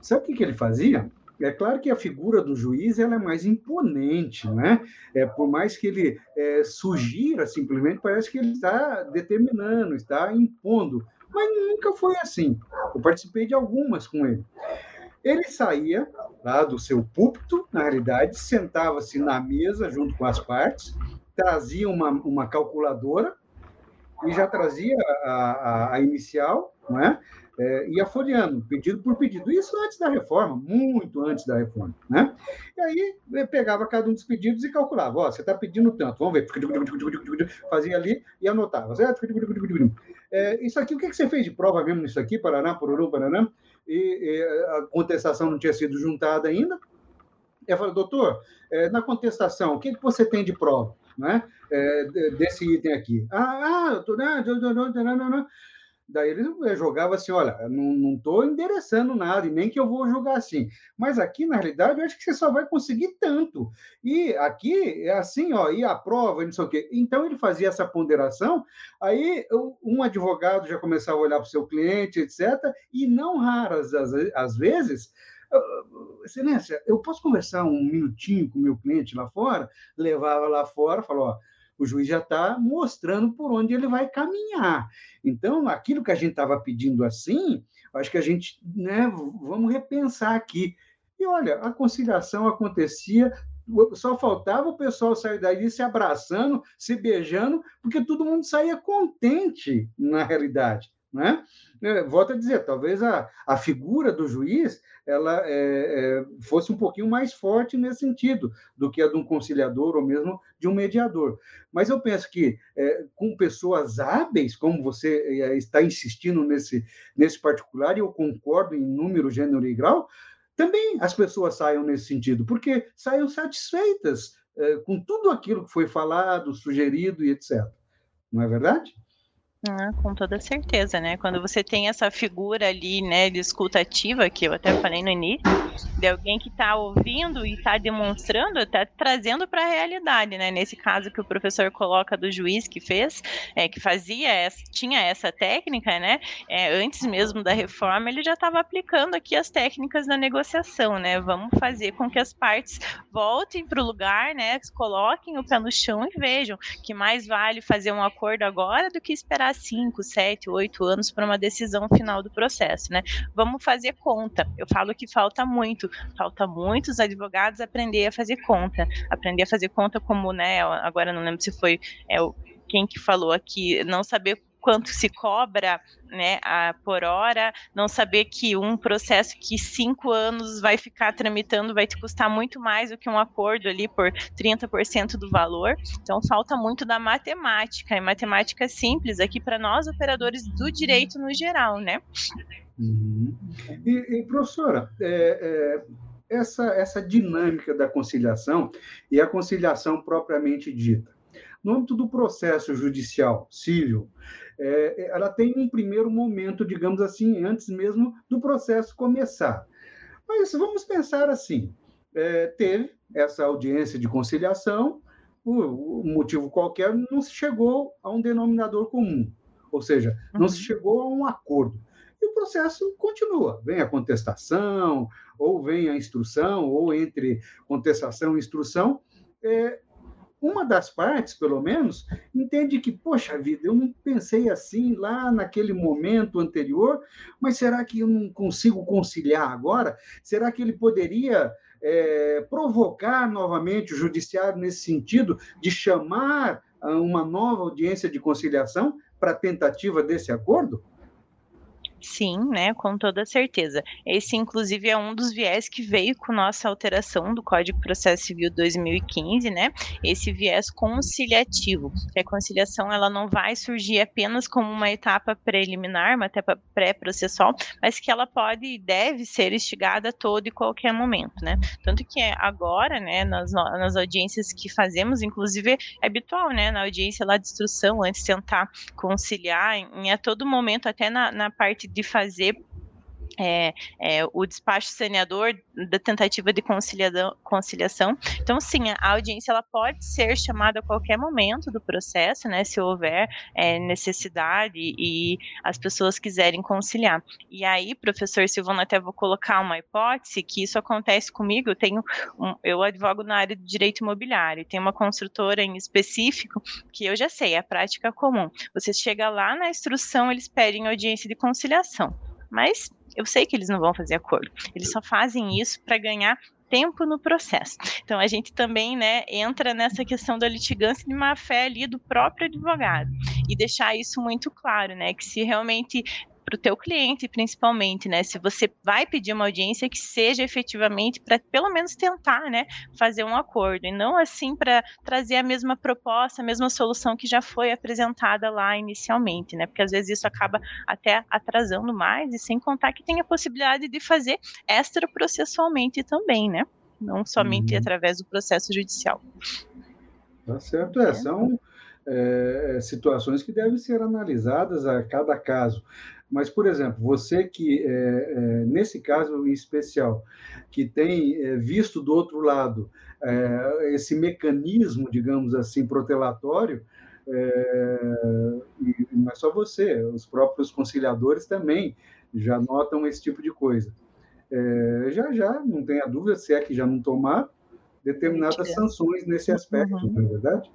Sabe o que, que ele fazia? É claro que a figura do juiz ela é mais imponente, né? É, por mais que ele é, sugira, simplesmente parece que ele está determinando, está impondo, mas nunca foi assim. Eu participei de algumas com ele. Ele saía lá do seu púlpito, na realidade, sentava-se na mesa junto com as partes, trazia uma, uma calculadora e já trazia a, a, a inicial, não é? é, ia folheando, pedido por pedido. Isso antes da reforma, muito antes da reforma. Né? E aí pegava cada um dos pedidos e calculava: ó, você está pedindo tanto, vamos ver. Fazia ali e anotava. É, isso aqui, o que, que você fez de prova mesmo nisso aqui? Paraná, Poruru, Paraná? E, e a contestação não tinha sido juntada ainda. Eu falei, doutor, é, na contestação, o que, que você tem de prova? Né? É, desse item aqui. Ah, ah, não, não, não, não, não, não. Daí ele jogava assim: olha, não estou endereçando nada, e nem que eu vou jogar assim. Mas aqui, na realidade, eu acho que você só vai conseguir tanto. E aqui é assim, ó, e a prova, não sei o quê. Então ele fazia essa ponderação, aí um advogado já começava a olhar para o seu cliente, etc. E não raras às vezes. Excelência, eu posso conversar um minutinho com o meu cliente lá fora? Levava lá fora, falou: ó, o juiz já está mostrando por onde ele vai caminhar. Então, aquilo que a gente estava pedindo assim, acho que a gente, né, vamos repensar aqui. E olha, a conciliação acontecia, só faltava o pessoal sair daí se abraçando, se beijando, porque todo mundo saía contente na realidade. Né? É, volto a dizer, talvez a, a figura do juiz ela é, é, fosse um pouquinho mais forte nesse sentido do que a de um conciliador ou mesmo de um mediador. Mas eu penso que é, com pessoas hábeis, como você é, está insistindo nesse, nesse particular, e eu concordo em número, gênero e grau, também as pessoas saiam nesse sentido, porque saiam satisfeitas é, com tudo aquilo que foi falado, sugerido e etc. Não é verdade?
Ah, com toda certeza, né? Quando você tem essa figura ali, né, de escutativa, que eu até falei no início, de alguém que está ouvindo e está demonstrando, está trazendo para a realidade, né? Nesse caso que o professor coloca do juiz que fez, é, que fazia essa, tinha essa técnica, né? É, antes mesmo da reforma, ele já estava aplicando aqui as técnicas da negociação, né? Vamos fazer com que as partes voltem para o lugar, né? Coloquem o pé no chão e vejam que mais vale fazer um acordo agora do que esperar cinco, sete, oito anos para uma decisão final do processo, né? Vamos fazer conta. Eu falo que falta muito, falta muitos advogados aprender a fazer conta, aprender a fazer conta como, né? Agora não lembro se foi é, quem que falou aqui, não saber quanto se cobra né, a, por hora, não saber que um processo que cinco anos vai ficar tramitando vai te custar muito mais do que um acordo ali por 30% do valor. Então, falta muito da matemática, e matemática simples aqui para nós, operadores do direito no geral, né?
Uhum. E, e, professora, é, é, essa, essa dinâmica da conciliação e a conciliação propriamente dita, no âmbito do processo judicial civil, é, ela tem um primeiro momento, digamos assim, antes mesmo do processo começar. Mas vamos pensar assim: é, teve essa audiência de conciliação, o motivo qualquer, não se chegou a um denominador comum, ou seja, não se uhum. chegou a um acordo. E o processo continua. Vem a contestação, ou vem a instrução, ou entre contestação e instrução. É, uma das partes, pelo menos, entende que, poxa vida, eu não pensei assim lá naquele momento anterior, mas será que eu não consigo conciliar agora? Será que ele poderia é, provocar novamente o judiciário nesse sentido de chamar uma nova audiência de conciliação para tentativa desse acordo?
Sim, né, com toda certeza. Esse, inclusive, é um dos viés que veio com nossa alteração do Código de Processo Civil 2015, né? Esse viés conciliativo. A conciliação ela não vai surgir apenas como uma etapa preliminar, uma etapa pré-processual, mas que ela pode e deve ser instigada a todo e qualquer momento, né? Tanto que agora, né, nas, nas audiências que fazemos, inclusive é habitual, né, na audiência lá de instrução, antes tentar conciliar, em a todo momento, até na, na parte de fazer é, é, o despacho saneador da tentativa de conciliação. Então, sim, a audiência ela pode ser chamada a qualquer momento do processo, né, se houver é, necessidade e as pessoas quiserem conciliar. E aí, professor Silvano, até vou colocar uma hipótese que isso acontece comigo. Eu tenho, um, eu advogo na área do direito imobiliário, tem uma construtora em específico que eu já sei, é a prática comum. Você chega lá na instrução, eles pedem audiência de conciliação mas eu sei que eles não vão fazer acordo. Eles só fazem isso para ganhar tempo no processo. Então a gente também, né, entra nessa questão da litigância de má fé ali do próprio advogado e deixar isso muito claro, né, que se realmente para o teu cliente, principalmente, né? Se você vai pedir uma audiência que seja efetivamente para pelo menos tentar, né, fazer um acordo e não assim para trazer a mesma proposta, a mesma solução que já foi apresentada lá inicialmente, né? Porque às vezes isso acaba até atrasando mais e sem contar que tem a possibilidade de fazer extra processualmente também, né? Não somente uhum. através do processo judicial.
Tá certo, é, são é, situações que devem ser analisadas a cada caso. Mas, por exemplo, você que, é, é, nesse caso em especial, que tem é, visto do outro lado é, esse mecanismo, digamos assim, protelatório, é, e não é só você, os próprios conciliadores também já notam esse tipo de coisa. É, já já, não tenha dúvida, se é que já não tomar determinadas sanções nesse aspecto, uhum. não é verdade?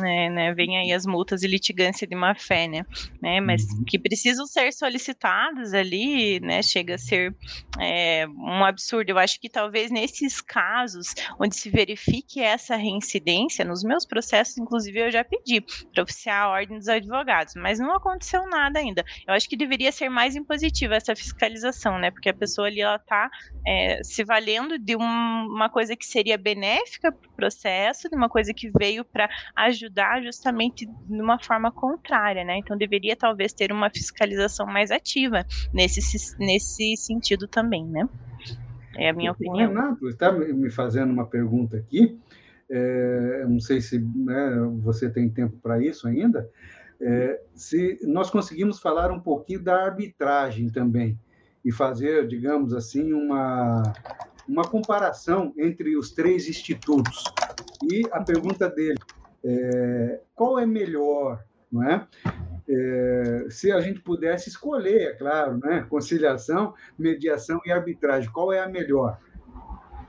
É, né, vem aí as multas e litigância de má fé, né, né mas uhum. que precisam ser solicitadas ali, né, chega a ser é, um absurdo. Eu acho que talvez nesses casos onde se verifique essa reincidência, nos meus processos, inclusive, eu já pedi para oficiar a ordem dos advogados, mas não aconteceu nada ainda. Eu acho que deveria ser mais impositiva essa fiscalização, né, porque a pessoa ali, ela está é, se valendo de um, uma coisa que seria benéfica para o processo, de uma coisa que veio para ajudar justamente de uma forma contrária, né? Então deveria talvez ter uma fiscalização mais ativa nesse, nesse sentido também, né? É a minha o opinião.
Renato está me fazendo uma pergunta aqui. É, não sei se né, você tem tempo para isso ainda. É, se nós conseguimos falar um pouquinho da arbitragem também e fazer, digamos assim, uma, uma comparação entre os três institutos. E a pergunta dele é, qual é melhor, não é? é? Se a gente pudesse escolher, é claro, né? conciliação, mediação e arbitragem, qual é a melhor?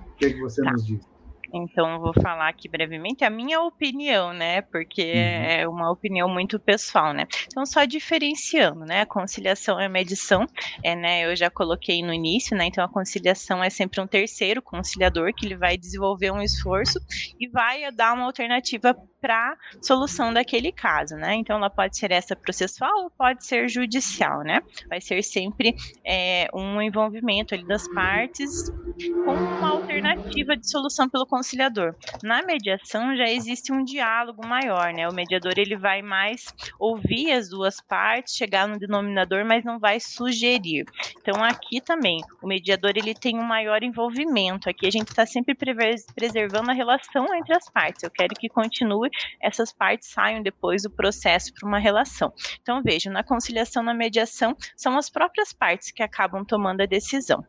O que, é que você tá. nos diz?
Então, vou falar aqui brevemente a minha opinião, né? Porque uhum. é uma opinião muito pessoal, né? Então, só diferenciando, né? A conciliação a medição, é, né? Eu já coloquei no início, né? Então, a conciliação é sempre um terceiro conciliador que ele vai desenvolver um esforço e vai dar uma alternativa para solução daquele caso, né? Então, ela pode ser essa processual ou pode ser judicial, né? Vai ser sempre é, um envolvimento ali das partes com uma alternativa de solução pelo conciliador. Na mediação já existe um diálogo maior, né? O mediador ele vai mais ouvir as duas partes, chegar no denominador, mas não vai sugerir. Então aqui também o mediador ele tem um maior envolvimento. Aqui a gente está sempre preservando a relação entre as partes. Eu quero que continue essas partes saiam depois do processo para uma relação. Então veja, na conciliação, na mediação, são as próprias partes que acabam tomando a decisão.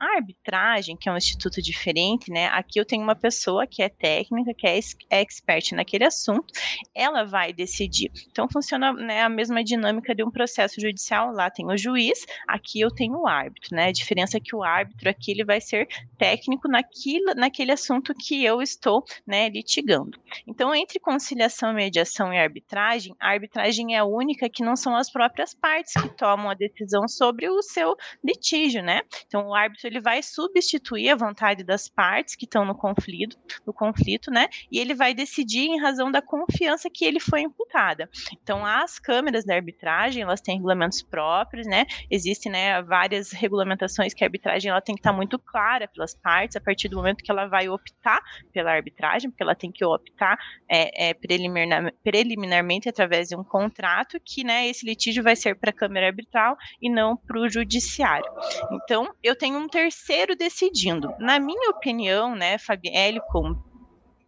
A arbitragem, que é um instituto diferente, né? Aqui eu tenho uma pessoa que é técnica, que é expert naquele assunto, ela vai decidir. Então funciona né, a mesma dinâmica de um processo judicial. Lá tem o juiz, aqui eu tenho o árbitro, né? A diferença é que o árbitro aqui ele vai ser técnico naquilo, naquele assunto que eu estou né, litigando. Então, entre conciliação, mediação e arbitragem, a arbitragem é a única que não são as próprias partes que tomam a decisão sobre o seu litígio, né? Então, o árbitro ele vai substituir a vontade das partes que estão no conflito, no conflito, né? E ele vai decidir em razão da confiança que ele foi imputada. Então, as câmeras da arbitragem, elas têm regulamentos próprios, né? Existem, né, várias regulamentações que a arbitragem ela tem que estar muito clara pelas partes a partir do momento que ela vai optar pela arbitragem, porque ela tem que optar é, é, preliminar, preliminarmente através de um contrato que, né, esse litígio vai ser para a câmara arbitral e não para o judiciário. Então, eu tenho um terceiro decidindo. Na minha opinião, né, Fabielle, como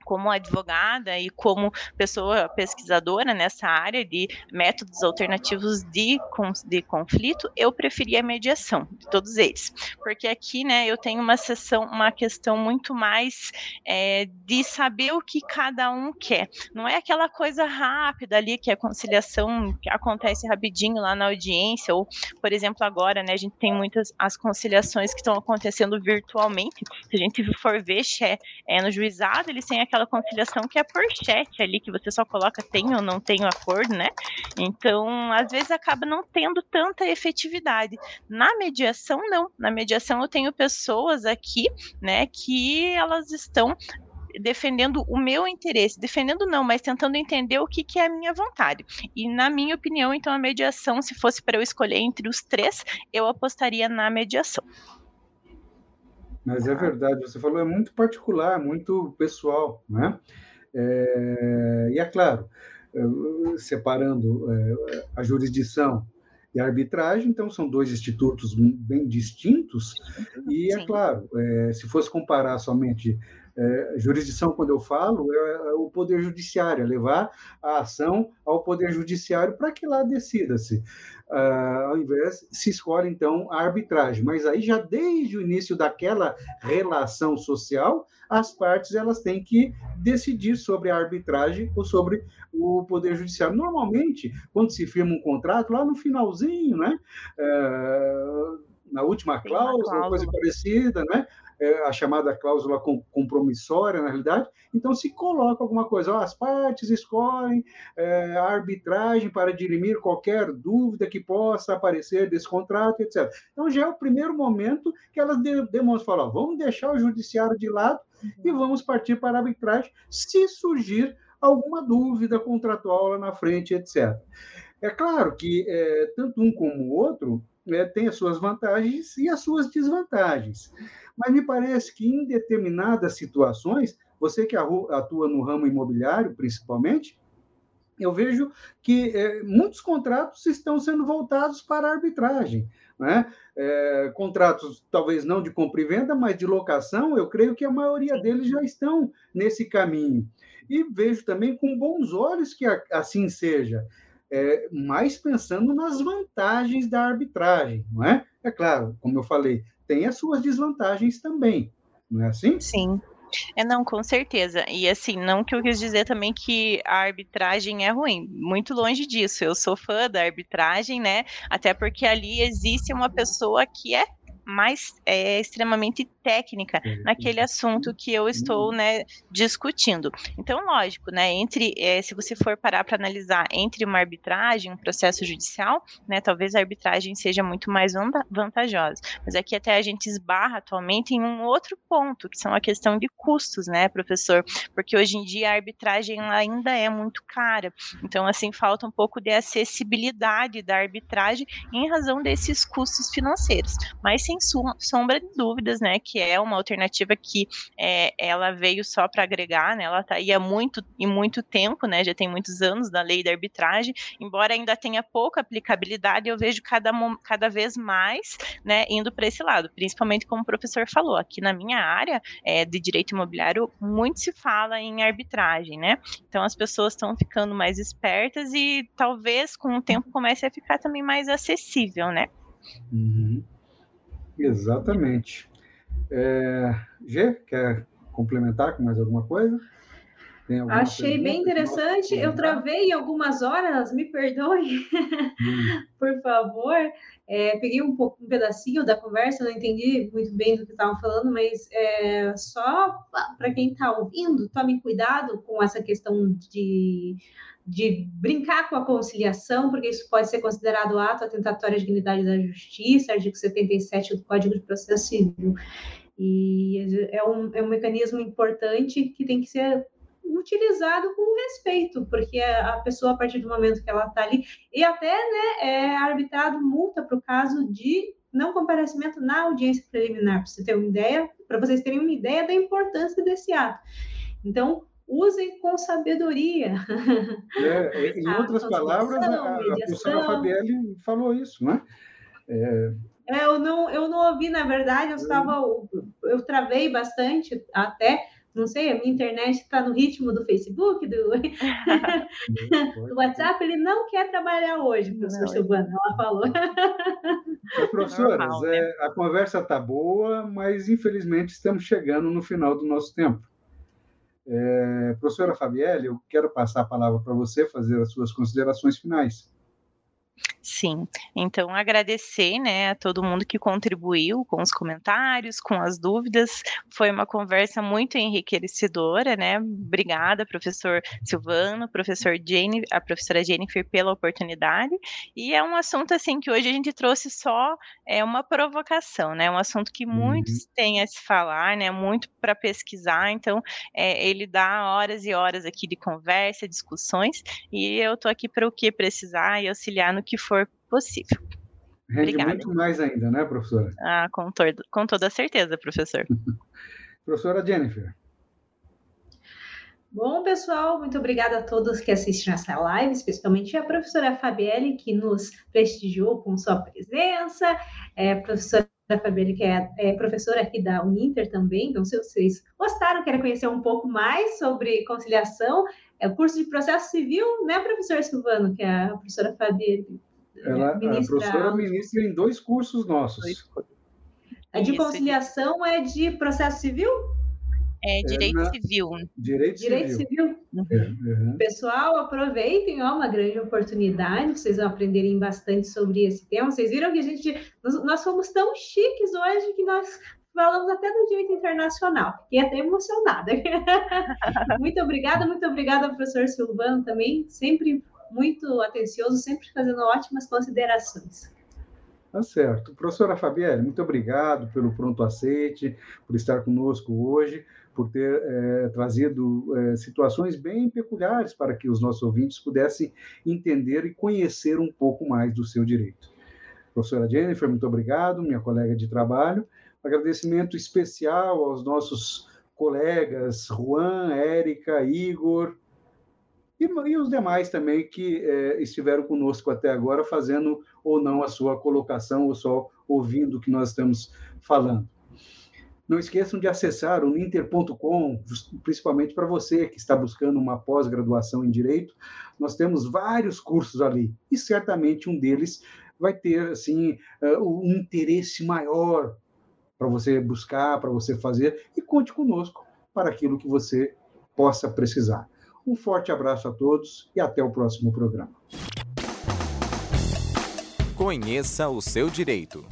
como advogada e como pessoa pesquisadora nessa área de métodos alternativos de, de conflito, eu preferia a mediação de todos eles, porque aqui, né, eu tenho uma sessão, uma questão muito mais é, de saber o que cada um quer. Não é aquela coisa rápida ali que a conciliação que acontece rapidinho lá na audiência ou, por exemplo, agora, né, a gente tem muitas as conciliações que estão acontecendo virtualmente. Se a gente for ver é, é no juizado, eles têm aquela aquela conciliação que é por chat ali, que você só coloca tem ou não tem o acordo, né? Então, às vezes acaba não tendo tanta efetividade. Na mediação, não. Na mediação eu tenho pessoas aqui, né, que elas estão defendendo o meu interesse, defendendo não, mas tentando entender o que, que é a minha vontade. E na minha opinião, então a mediação, se fosse para eu escolher entre os três, eu apostaria na mediação.
Mas é verdade, você falou, é muito particular, muito pessoal, né? É, e é claro, é, separando é, a jurisdição e a arbitragem, então são dois institutos bem distintos, e é claro, é, se fosse comparar somente é, jurisdição, quando eu falo, é, é o Poder Judiciário, é levar a ação ao Poder Judiciário para que lá decida-se. Uh, ao invés, se escolhe, então, a arbitragem. Mas aí, já desde o início daquela relação social, as partes elas têm que decidir sobre a arbitragem ou sobre o Poder Judiciário. Normalmente, quando se firma um contrato, lá no finalzinho, né? Uh, na última cláusula, cláusula, coisa parecida, né? É, a chamada cláusula compromissória, na realidade. Então, se coloca alguma coisa, ó, as partes escolhem é, a arbitragem para dirimir qualquer dúvida que possa aparecer desse contrato, etc. Então, já é o primeiro momento que elas demonstram, falar, vamos deixar o judiciário de lado e uhum. vamos partir para a arbitragem se surgir alguma dúvida contratual lá na frente, etc. É claro que é, tanto um como o outro é, tem as suas vantagens e as suas desvantagens. Mas me parece que em determinadas situações, você que atua no ramo imobiliário, principalmente, eu vejo que é, muitos contratos estão sendo voltados para a arbitragem. Né? É, contratos, talvez não de compra e venda, mas de locação, eu creio que a maioria deles já estão nesse caminho. E vejo também com bons olhos que assim seja, é, mais pensando nas vantagens da arbitragem, não é? É claro, como eu falei, tem as suas desvantagens também, não é assim?
Sim. É, não, com certeza. E assim, não que eu quis dizer também que a arbitragem é ruim. Muito longe disso. Eu sou fã da arbitragem, né? Até porque ali existe uma pessoa que é mais é, extremamente técnica naquele assunto que eu estou uhum. né, discutindo. Então, lógico, né, entre é, se você for parar para analisar entre uma arbitragem, um processo judicial, né, talvez a arbitragem seja muito mais vantajosa. Mas aqui até a gente esbarra atualmente em um outro ponto, que são a questão de custos, né, professor? Porque hoje em dia a arbitragem ainda é muito cara. Então, assim, falta um pouco de acessibilidade da arbitragem em razão desses custos financeiros. Mas sem sombra de dúvidas, né, que é uma alternativa que é, ela veio só para agregar, né? Ela está aí há muito e muito tempo, né? Já tem muitos anos da lei da arbitragem, embora ainda tenha pouca aplicabilidade, eu vejo cada, cada vez mais, né, indo para esse lado, principalmente como o professor falou, aqui na minha área é, de direito imobiliário, muito se fala em arbitragem, né? Então as pessoas estão ficando mais espertas e talvez com o tempo comece a ficar também mais acessível, né?
Uhum. Exatamente. É, G, quer complementar com mais alguma coisa?
Achei bem interessante. Eu travei algumas horas, me perdoe, hum. por favor. É, peguei um pouco um pedacinho da conversa, não entendi muito bem do que estavam falando, mas é, só para quem está ouvindo, tome cuidado com essa questão de, de brincar com a conciliação, porque isso pode ser considerado ato atentatório à dignidade da justiça, artigo 77 do Código de Processo Civil. E é um, é um mecanismo importante que tem que ser utilizado com respeito, porque a pessoa, a partir do momento que ela está ali, e até né, é arbitrado multa para o caso de não comparecimento na audiência preliminar, para você ter uma ideia, para vocês terem uma ideia da importância desse ato. Então, usem com sabedoria.
É, em outras palavras, a, a professora Fabielle falou isso, né?
É, é, eu, não, eu não ouvi, na verdade, eu estava. Eu travei bastante até. Não sei, a minha internet está no ritmo do Facebook, do, do, WhatsApp, ele não quer trabalhar hoje, professor Silvana, ela falou.
Professoras, Normal, né? é, a conversa está boa, mas infelizmente estamos chegando no final do nosso tempo. É, professora Fabielle, eu quero passar a palavra para você fazer as suas considerações finais.
Sim, então agradecer, né, a todo mundo que contribuiu com os comentários, com as dúvidas. Foi uma conversa muito enriquecedora, né? Obrigada, professor Silvano, professor Jane, a professora Jennifer pela oportunidade. E é um assunto assim que hoje a gente trouxe só é uma provocação, né? Um assunto que muitos uhum. têm a se falar, né? Muito para pesquisar. Então, é, ele dá horas e horas aqui de conversa, discussões. E eu tô aqui para o que precisar e auxiliar no que for possível.
Rende Obrigada. muito mais ainda, né, professora?
Ah, com, todo, com toda certeza, professor.
professora Jennifer.
Bom, pessoal, muito obrigada a todos que assistem essa live, especialmente a professora Fabielle, que nos prestigiou com sua presença, é, professora Fabielle, que é, é, professora aqui da Uninter também, então se vocês gostaram, querem conhecer um pouco mais sobre conciliação, é o curso de processo civil, né, professor Silvano, que é a professora Fabielle
ela, ministra... A professora ministra em dois cursos nossos.
A de conciliação é de processo civil?
É direito é na... civil.
Direito,
direito civil. civil. Uhum. Pessoal, aproveitem, ó, uma grande oportunidade, vocês vão aprenderem bastante sobre esse tema. Vocês viram que a gente, nós, nós fomos tão chiques hoje que nós falamos até do direito internacional. Fiquei até emocionada. muito obrigada, muito obrigada, professor Silvano, também, sempre muito atencioso, sempre fazendo ótimas considerações.
Tá certo. Professora Fabielle, muito obrigado pelo pronto aceite, por estar conosco hoje, por ter é, trazido é, situações bem peculiares para que os nossos ouvintes pudessem entender e conhecer um pouco mais do seu direito. Professora Jennifer, muito obrigado, minha colega de trabalho. Agradecimento especial aos nossos colegas Juan, Érica, Igor, e, e os demais também que é, estiveram conosco até agora, fazendo ou não a sua colocação, ou só ouvindo o que nós estamos falando. Não esqueçam de acessar o ninter.com, principalmente para você que está buscando uma pós-graduação em Direito. Nós temos vários cursos ali, e certamente um deles vai ter assim é, um interesse maior para você buscar, para você fazer, e conte conosco para aquilo que você possa precisar. Um forte abraço a todos e até o próximo programa.
Conheça o seu direito.